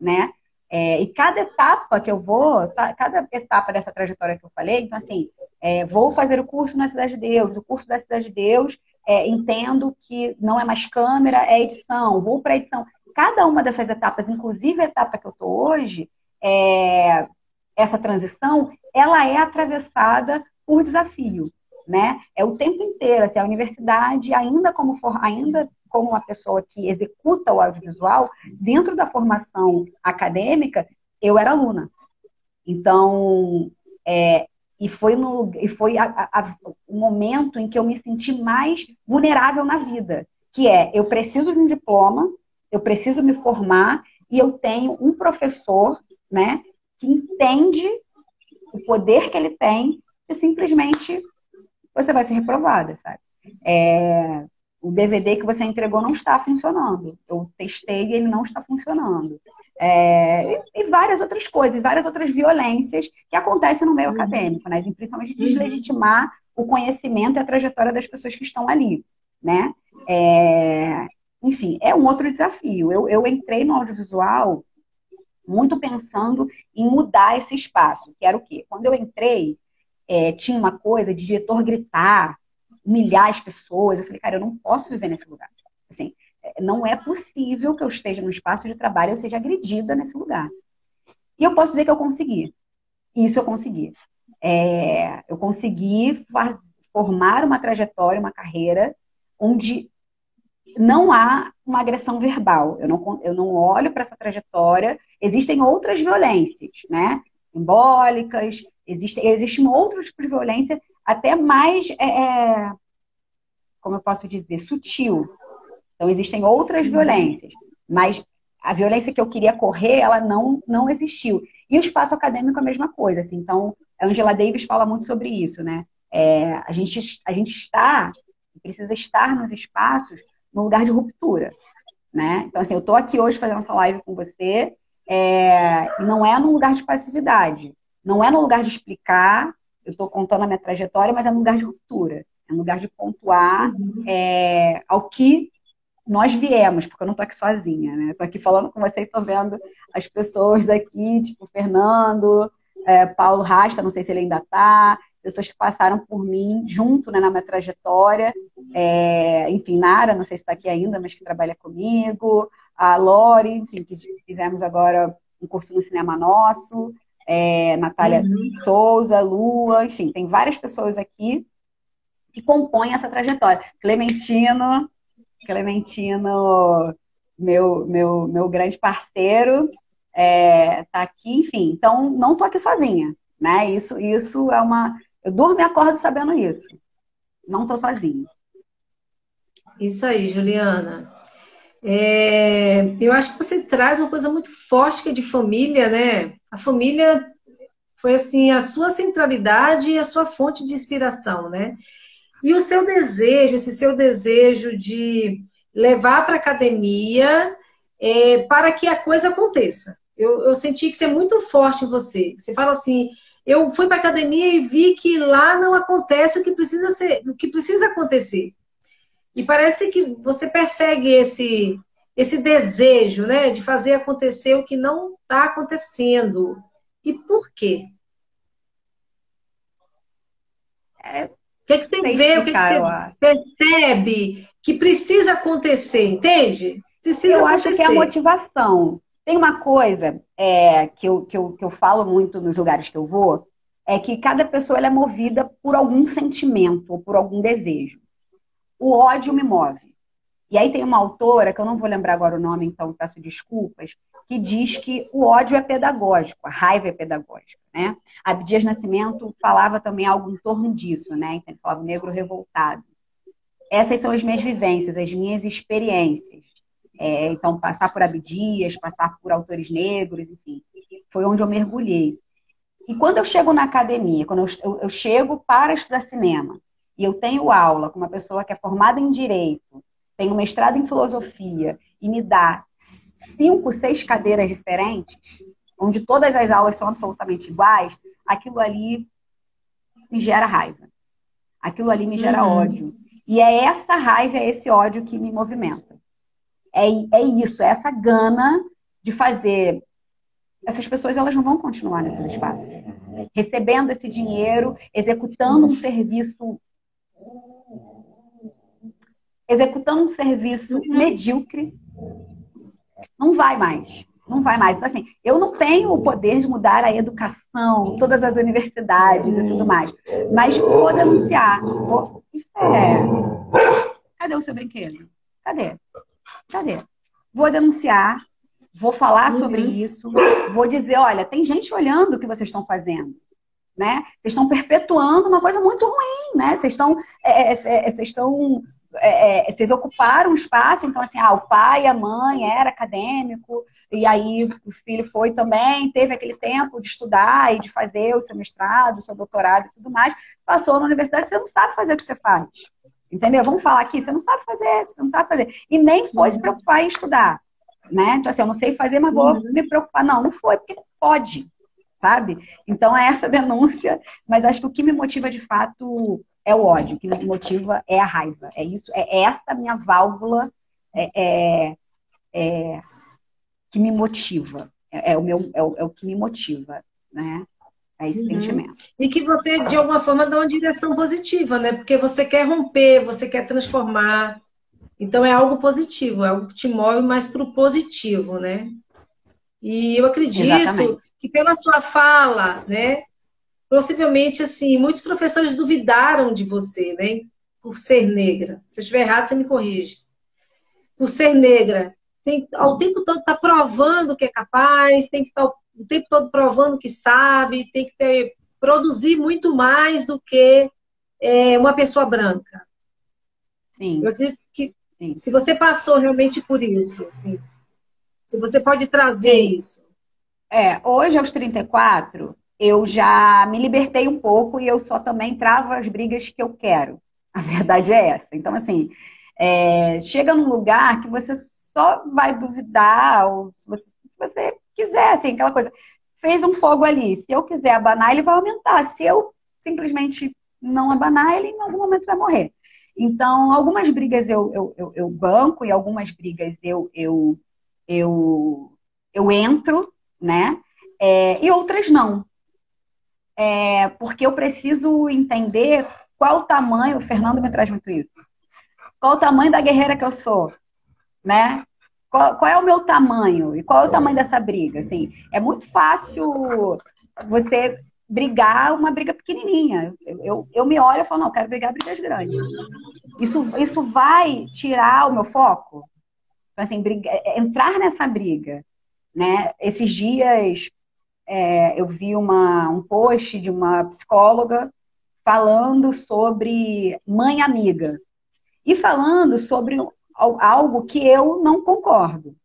né? É, e cada etapa que eu vou, tá, cada etapa dessa trajetória que eu falei, então assim, é, vou fazer o curso na Cidade de Deus, do curso da Cidade de Deus, é, entendo que não é mais câmera, é edição, vou para edição. Cada uma dessas etapas, inclusive a etapa que eu estou hoje, é, essa transição, ela é atravessada por desafio, né? É o tempo inteiro, assim, a universidade, ainda como, for, ainda como uma pessoa que executa o audiovisual, dentro da formação acadêmica, eu era aluna. Então, é, e foi, no, e foi a, a, o momento em que eu me senti mais vulnerável na vida, que é eu preciso de um diploma, eu preciso me formar e eu tenho um professor, né, que entende o poder que ele tem e simplesmente você vai ser reprovada, sabe? É, o DVD que você entregou não está funcionando. Eu testei e ele não está funcionando. É, e, várias outras coisas, várias outras violências que acontecem no meio uhum. acadêmico, né? Principalmente uhum. deslegitimar o conhecimento e a trajetória das pessoas que estão ali, né? É, enfim, é um outro desafio. Eu, eu entrei no audiovisual muito pensando em mudar esse espaço, que era o quê? Quando eu entrei, é, tinha uma coisa de diretor gritar, humilhar as pessoas. Eu falei, cara, eu não posso viver nesse lugar. Assim, não é possível que eu esteja no espaço de trabalho e eu seja agredida nesse lugar. E eu posso dizer que eu consegui. Isso eu consegui. É, eu consegui formar uma trajetória, uma carreira onde não há uma agressão verbal. Eu não, eu não olho para essa trajetória. Existem outras violências, né? Simbólicas, existe, existe outro tipo de violência até mais, é, é como eu posso dizer, sutil, então, existem outras violências, mas a violência que eu queria correr, ela não, não existiu. E o espaço acadêmico é a mesma coisa. Assim. Então, a Angela Davis fala muito sobre isso, né? É, a, gente, a gente está, precisa estar nos espaços no lugar de ruptura, né? Então, assim, eu estou aqui hoje fazendo essa live com você, é, não é num lugar de passividade, não é no lugar de explicar, eu estou contando a minha trajetória, mas é no lugar de ruptura, é no lugar de pontuar uhum. é, ao que nós viemos, porque eu não tô aqui sozinha, né? Tô aqui falando com você e tô vendo as pessoas aqui, tipo Fernando, é, Paulo Rasta, não sei se ele ainda tá, pessoas que passaram por mim junto né, na minha trajetória. É, enfim, Nara, não sei se está aqui ainda, mas que trabalha comigo. A Lori, enfim, que fizemos agora um curso no cinema nosso. É, Natália uhum. Souza, Lua, enfim, tem várias pessoas aqui que compõem essa trajetória. Clementino, Clementino, meu, meu, meu grande parceiro, é, tá aqui, enfim. Então, não tô aqui sozinha, né? Isso, isso é uma. Eu durmo e acordo sabendo isso. Não tô sozinha. Isso aí, Juliana. É, eu acho que você traz uma coisa muito forte que é de família, né? A família foi assim a sua centralidade e a sua fonte de inspiração, né? E o seu desejo, esse seu desejo de levar para a academia é, para que a coisa aconteça. Eu, eu senti que isso é muito forte em você. Você fala assim, eu fui para a academia e vi que lá não acontece o que precisa ser, o que precisa acontecer. E parece que você persegue esse esse desejo, né, de fazer acontecer o que não está acontecendo. E por quê? É, o que, é que você vê, o que, é que você percebe que precisa acontecer, entende? Precisa eu acontecer. acho que é a motivação. Tem uma coisa é, que, eu, que, eu, que eu falo muito nos lugares que eu vou, é que cada pessoa é movida por algum sentimento ou por algum desejo. O ódio me move. E aí tem uma autora, que eu não vou lembrar agora o nome, então peço desculpas, que diz que o ódio é pedagógico, a raiva é pedagógica, né? Abdias Nascimento falava também algo em torno disso, né? Então, ele falava negro revoltado. Essas são as minhas vivências, as minhas experiências. É, então, passar por Abdias, passar por autores negros, enfim, foi onde eu mergulhei. E quando eu chego na academia, quando eu, eu, eu chego para estudar cinema, e eu tenho aula com uma pessoa que é formada em direito, tem um mestrado em filosofia e me dá cinco, seis cadeiras diferentes, onde todas as aulas são absolutamente iguais, aquilo ali me gera raiva. Aquilo ali me gera uhum. ódio. E é essa raiva, é esse ódio que me movimenta. É, é isso, é essa gana de fazer. Essas pessoas elas não vão continuar nesses espaços. Recebendo esse dinheiro, executando um serviço executando um serviço uhum. medíocre, não vai mais. Não vai mais. Então, assim, eu não tenho o poder de mudar a educação, todas as universidades e tudo mais. Mas vou denunciar. Vou... É... Cadê o seu brinquedo? Cadê? Cadê? Vou denunciar, vou falar uhum. sobre isso, vou dizer, olha, tem gente olhando o que vocês estão fazendo. Né? Vocês estão perpetuando uma coisa muito ruim, né? Vocês estão, é, é, é vocês estão é, é, vocês ocuparam um espaço, então assim, ah, o pai, a mãe era acadêmico, e aí o filho foi também, teve aquele tempo de estudar e de fazer o seu mestrado, o seu doutorado e tudo mais, passou na universidade, você não sabe fazer o que você faz. Entendeu? Vamos falar aqui, você não sabe fazer, você não sabe fazer. E nem foi se preocupar em estudar. Né? Então, assim, eu não sei fazer, mas vou uhum. me preocupar. Não, não foi, porque pode, sabe? Então, é essa denúncia, mas acho que o que me motiva de fato é o ódio, o que me motiva é a raiva. É isso, é essa minha válvula é, é, é que me motiva. É, é, o meu, é o, é o que me motiva, né? É esse uhum. sentimento. E que você, de alguma forma, dá uma direção positiva, né? Porque você quer romper, você quer transformar. Então é algo positivo, é algo que te move mais para o positivo, né? E eu acredito Exatamente. Que pela sua fala, né? possivelmente, assim, muitos professores duvidaram de você, né? Por ser negra. Se eu estiver errado, você me corrige. Por ser negra. Tem, ao tempo todo está provando que é capaz, tem que estar tá, o tempo todo provando que sabe, tem que ter, produzir muito mais do que é, uma pessoa branca. Sim. Eu acredito que Sim. se você passou realmente por isso, assim, se você pode trazer Sim. isso. É, hoje aos 34, eu já me libertei um pouco e eu só também travo as brigas que eu quero. A verdade é essa. Então, assim, é, chega num lugar que você só vai duvidar, ou se você, se você quiser, assim, aquela coisa. Fez um fogo ali. Se eu quiser abanar, ele vai aumentar. Se eu simplesmente não abanar, ele em algum momento vai morrer. Então, algumas brigas eu, eu, eu, eu banco e algumas brigas eu, eu, eu, eu entro, né? É, e outras não é, porque eu preciso entender qual o tamanho, o Fernando me traz muito isso, qual o tamanho da guerreira que eu sou, né? Qual, qual, é o meu tamanho e qual é o tamanho dessa briga? Assim, é muito fácil você brigar uma briga pequenininha. Eu, eu, eu me olho e falo, não, eu quero brigar brigas grandes. Isso, isso vai tirar o meu foco? Então, assim, briga, é, entrar nessa briga, né? Esses dias é, eu vi uma, um post de uma psicóloga falando sobre mãe amiga e falando sobre algo que eu não concordo.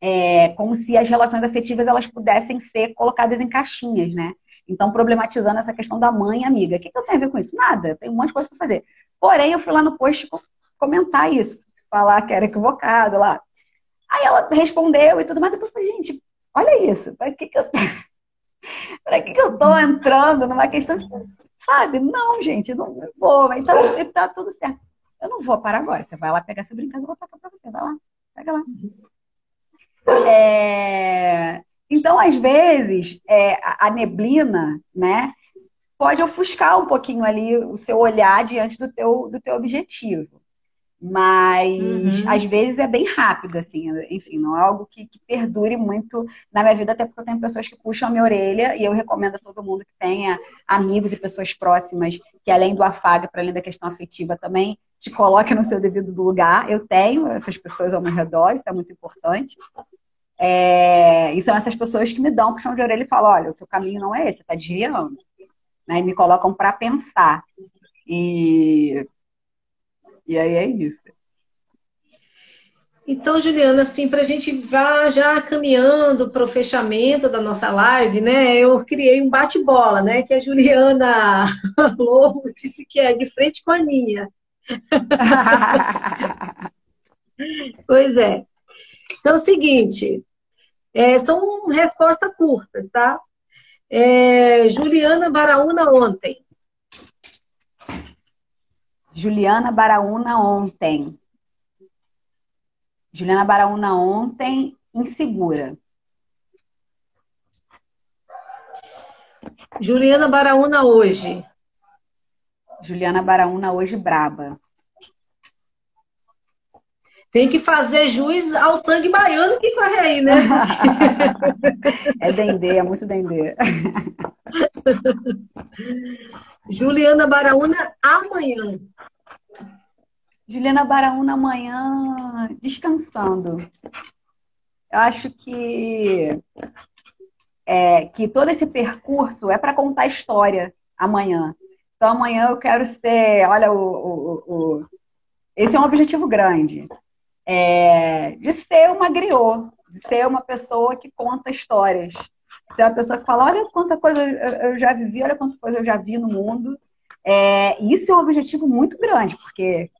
É, como se as relações afetivas elas pudessem ser colocadas em caixinhas, né? Então, problematizando essa questão da mãe amiga. O que, que eu tenho a ver com isso? Nada, tem um monte de coisa para fazer. Porém, eu fui lá no post comentar isso, falar que era equivocado lá. Aí ela respondeu e tudo mais. Depois eu falei, gente, Olha isso, para que, que eu. para que, que eu tô entrando numa questão de. Sabe? Não, gente, não vou. Então, tá tudo certo. Eu não vou parar agora. Você vai lá pegar seu brinquedo, eu vou tacar para você. Vai lá, pega lá. É... Então, às vezes, é, a neblina, né, pode ofuscar um pouquinho ali o seu olhar diante do teu, do teu objetivo. Mas uhum. às vezes é bem rápido, assim, enfim, não é algo que, que, perdure muito na minha vida, até porque eu tenho pessoas que puxam a minha orelha e eu recomendo a todo mundo que tenha amigos e pessoas próximas que, além do afago, para além da questão afetiva, também te coloque no seu devido lugar. Eu tenho essas pessoas ao meu redor, isso é muito importante. É, e são essas pessoas que me dão puxão de orelha e falam: olha, o seu caminho não é esse, você está desviando. Né? E me colocam para pensar. E, e aí é isso. Então, Juliana, assim, para a gente vá já caminhando para o fechamento da nossa live, né? Eu criei um bate-bola, né? Que a Juliana Lobo disse que é de frente com a minha. pois é. Então, é o seguinte, é, são respostas curtas, tá? É, Juliana Baraúna ontem. Juliana Baraúna ontem. Juliana Baraúna ontem, insegura. Juliana Baraúna hoje. Juliana Baraúna hoje braba. Tem que fazer juiz ao sangue baiano que corre aí, né? é dendê, é muito dendê. Juliana Baraúna amanhã. Juliana Baraúna amanhã descansando. Eu acho que é, que todo esse percurso é para contar história amanhã. Então amanhã eu quero ser, olha, o, o, o esse é um objetivo grande, é, de ser uma griot, de ser uma pessoa que conta histórias, de ser uma pessoa que fala, olha quanta coisa eu já vivi, olha quanta coisa eu já vi no mundo. É, isso é um objetivo muito grande, porque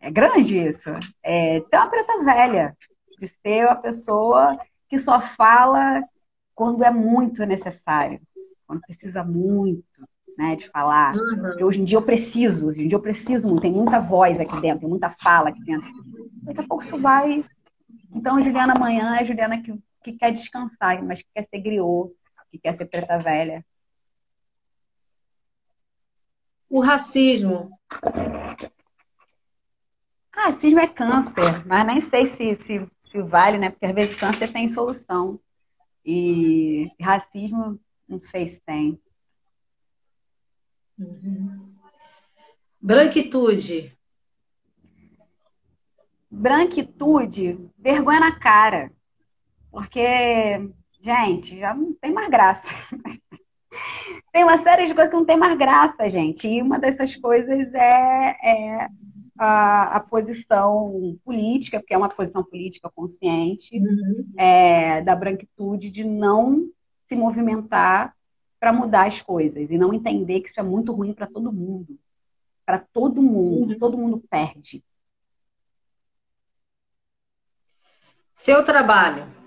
é grande isso. É ter uma preta velha, de ser uma pessoa que só fala quando é muito necessário, quando precisa muito, né, de falar. Uhum. Porque hoje em dia eu preciso, hoje em dia eu preciso tem muita voz aqui dentro, tem muita fala aqui dentro. Daqui a pouco isso vai. Então, Juliana amanhã é Juliana que, que quer descansar, mas que quer ser griot, que quer ser preta velha. O racismo ah, cisma é câncer, mas nem sei se, se, se vale, né? Porque às vezes câncer tem solução. E racismo, não sei se tem. Uhum. Branquitude. Branquitude, vergonha na cara. Porque, gente, já não tem mais graça. tem uma série de coisas que não tem mais graça, gente. E uma dessas coisas é, é a, a, posição política, porque é uma posição política consciente, uhum. é, da branquitude de não se movimentar para mudar as coisas e não entender que isso é muito ruim para todo mundo. Para todo mundo, uhum. todo mundo perde. Seu trabalho?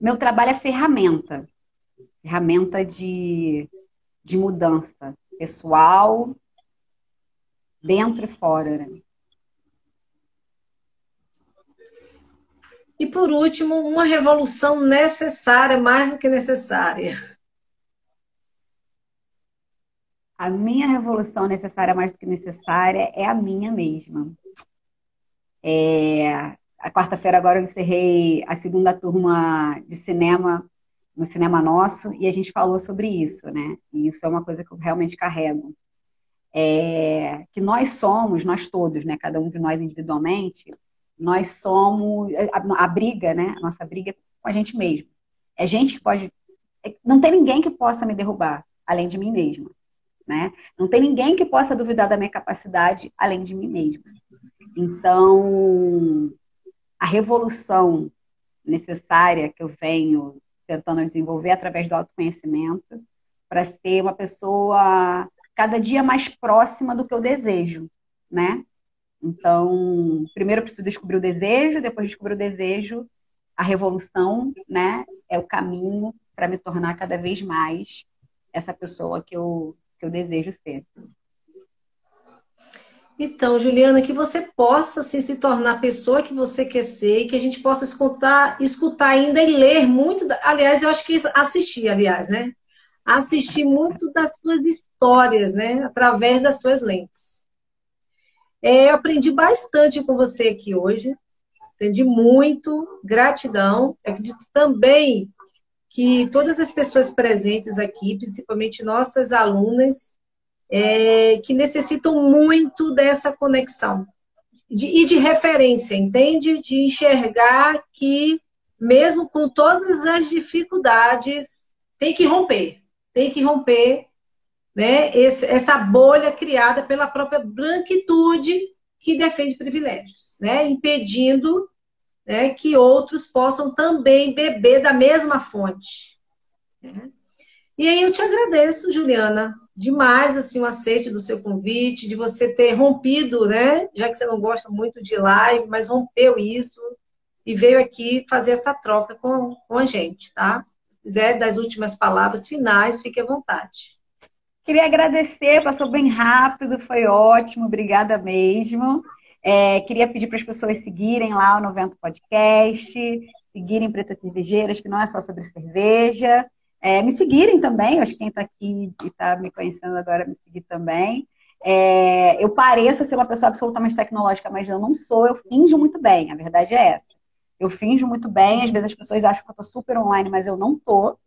Meu trabalho é ferramenta ferramenta de, de mudança pessoal dentro e fora. Né? E por último, uma revolução necessária, mais do que necessária. A minha revolução necessária, mais do que necessária, é a minha mesma. É, a quarta-feira agora eu encerrei a segunda turma de cinema no Cinema Nosso e a gente falou sobre isso, né? E isso é uma coisa que eu realmente carrego é, que nós somos, nós todos, né, cada um de nós individualmente, nós somos a, a, briga, né, a nossa briga é com a gente mesmo. É gente que pode, é, não tem ninguém que possa me derrubar além de mim mesma, né? Não tem ninguém que possa duvidar da minha capacidade além de mim mesma. Então, a revolução necessária que eu venho tentando desenvolver através do autoconhecimento para ser uma pessoa cada dia mais próxima do que eu desejo, né? Então, primeiro eu preciso descobrir o desejo, depois descobrir o desejo, a revolução, né? É o caminho para me tornar cada vez mais essa pessoa que eu, que eu desejo ser. Então, Juliana, que você possa assim, se tornar a pessoa que você quer ser e que a gente possa escutar, escutar ainda e ler muito. Aliás, eu acho que assistir, aliás, né? assistir muito das suas histórias, né? Através das suas lentes. É, eu aprendi bastante com você aqui hoje. Aprendi muito, gratidão. Eu acredito também que todas as pessoas presentes aqui, principalmente nossas alunas, é, que necessitam muito dessa conexão de, e de referência, entende? De enxergar que, mesmo com todas as dificuldades, tem que romper, tem que romper né, esse, essa bolha criada pela própria branquitude que defende privilégios, né, impedindo né, que outros possam também beber da mesma fonte. Né? E aí eu te agradeço, Juliana, demais assim o aceite do seu convite, de você ter rompido, né? Já que você não gosta muito de live, mas rompeu isso e veio aqui fazer essa troca com, com a gente, tá? Se quiser das últimas palavras finais, fique à vontade. Queria agradecer, passou bem rápido, foi ótimo, obrigada mesmo. É, queria pedir para as pessoas seguirem lá o Novento Podcast, seguirem Pretas Cervejeiras, que não é só sobre cerveja. É, me seguirem também, acho que quem está aqui e está me conhecendo agora me seguir também. É, eu pareço ser uma pessoa absolutamente tecnológica, mas eu não sou, eu finjo muito bem, a verdade é essa. Eu finjo muito bem, às vezes as pessoas acham que eu estou super online, mas eu não estou.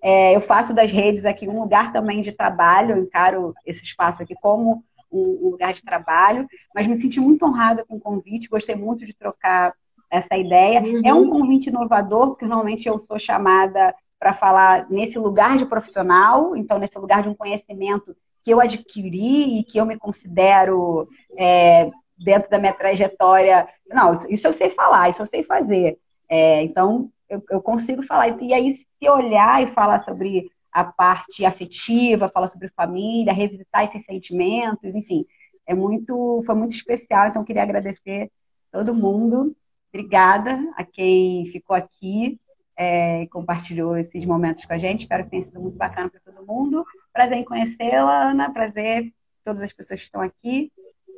É, eu faço das redes aqui um lugar também de trabalho, eu encaro esse espaço aqui como um, lugar de trabalho, mas me senti muito honrada com o convite, gostei muito de trocar essa ideia. Uhum. É um convite inovador, porque normalmente eu sou chamada para falar nesse lugar de profissional, então nesse lugar de um conhecimento que eu adquiri e que eu me considero é, dentro da minha trajetória. Não, isso, eu sei falar, isso eu sei fazer. É, então eu, eu, consigo falar. E aí, se olhar e falar sobre a parte afetiva, falar sobre família, revisitar esses sentimentos, enfim, é muito, foi muito especial. Então, queria agradecer todo mundo. Obrigada a quem ficou aqui é, compartilhou esses momentos com a gente. Espero que tenha sido muito bacana para todo mundo. Prazer em conhecê-la, Ana. Prazer todas as pessoas que estão aqui.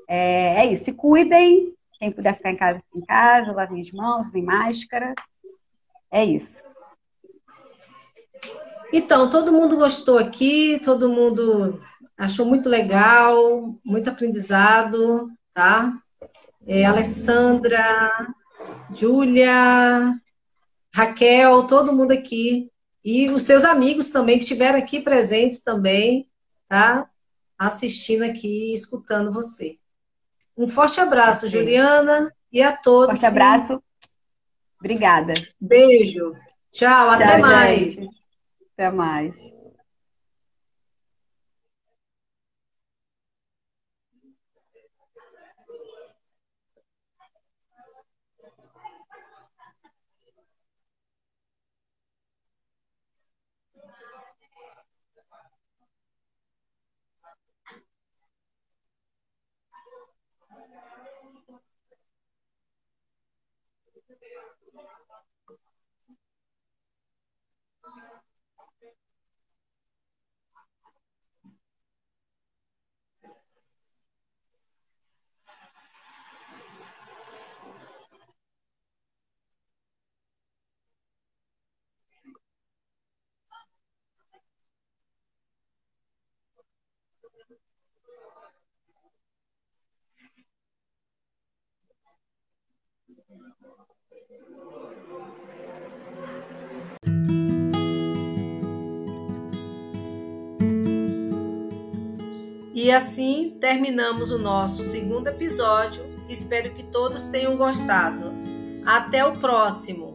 É, é, isso. Se cuidem. Quem puder ficar em casa, fica em casa. Lavem as mãos, usem máscara. É isso. Então, todo mundo gostou aqui, todo mundo achou muito legal, muito aprendizado, tá? É, Alessandra, Júlia, Raquel, todo mundo aqui. E os seus amigos também, que estiveram aqui presentes também, tá? Assistindo aqui e escutando você. Um forte abraço, Juliana, e a todos. Forte abraço. Obrigada. Beijo. Tchau, Tchau até mais. Gente. Até mais. E assim terminamos o nosso segundo episódio. Espero que todos tenham gostado. Até o próximo!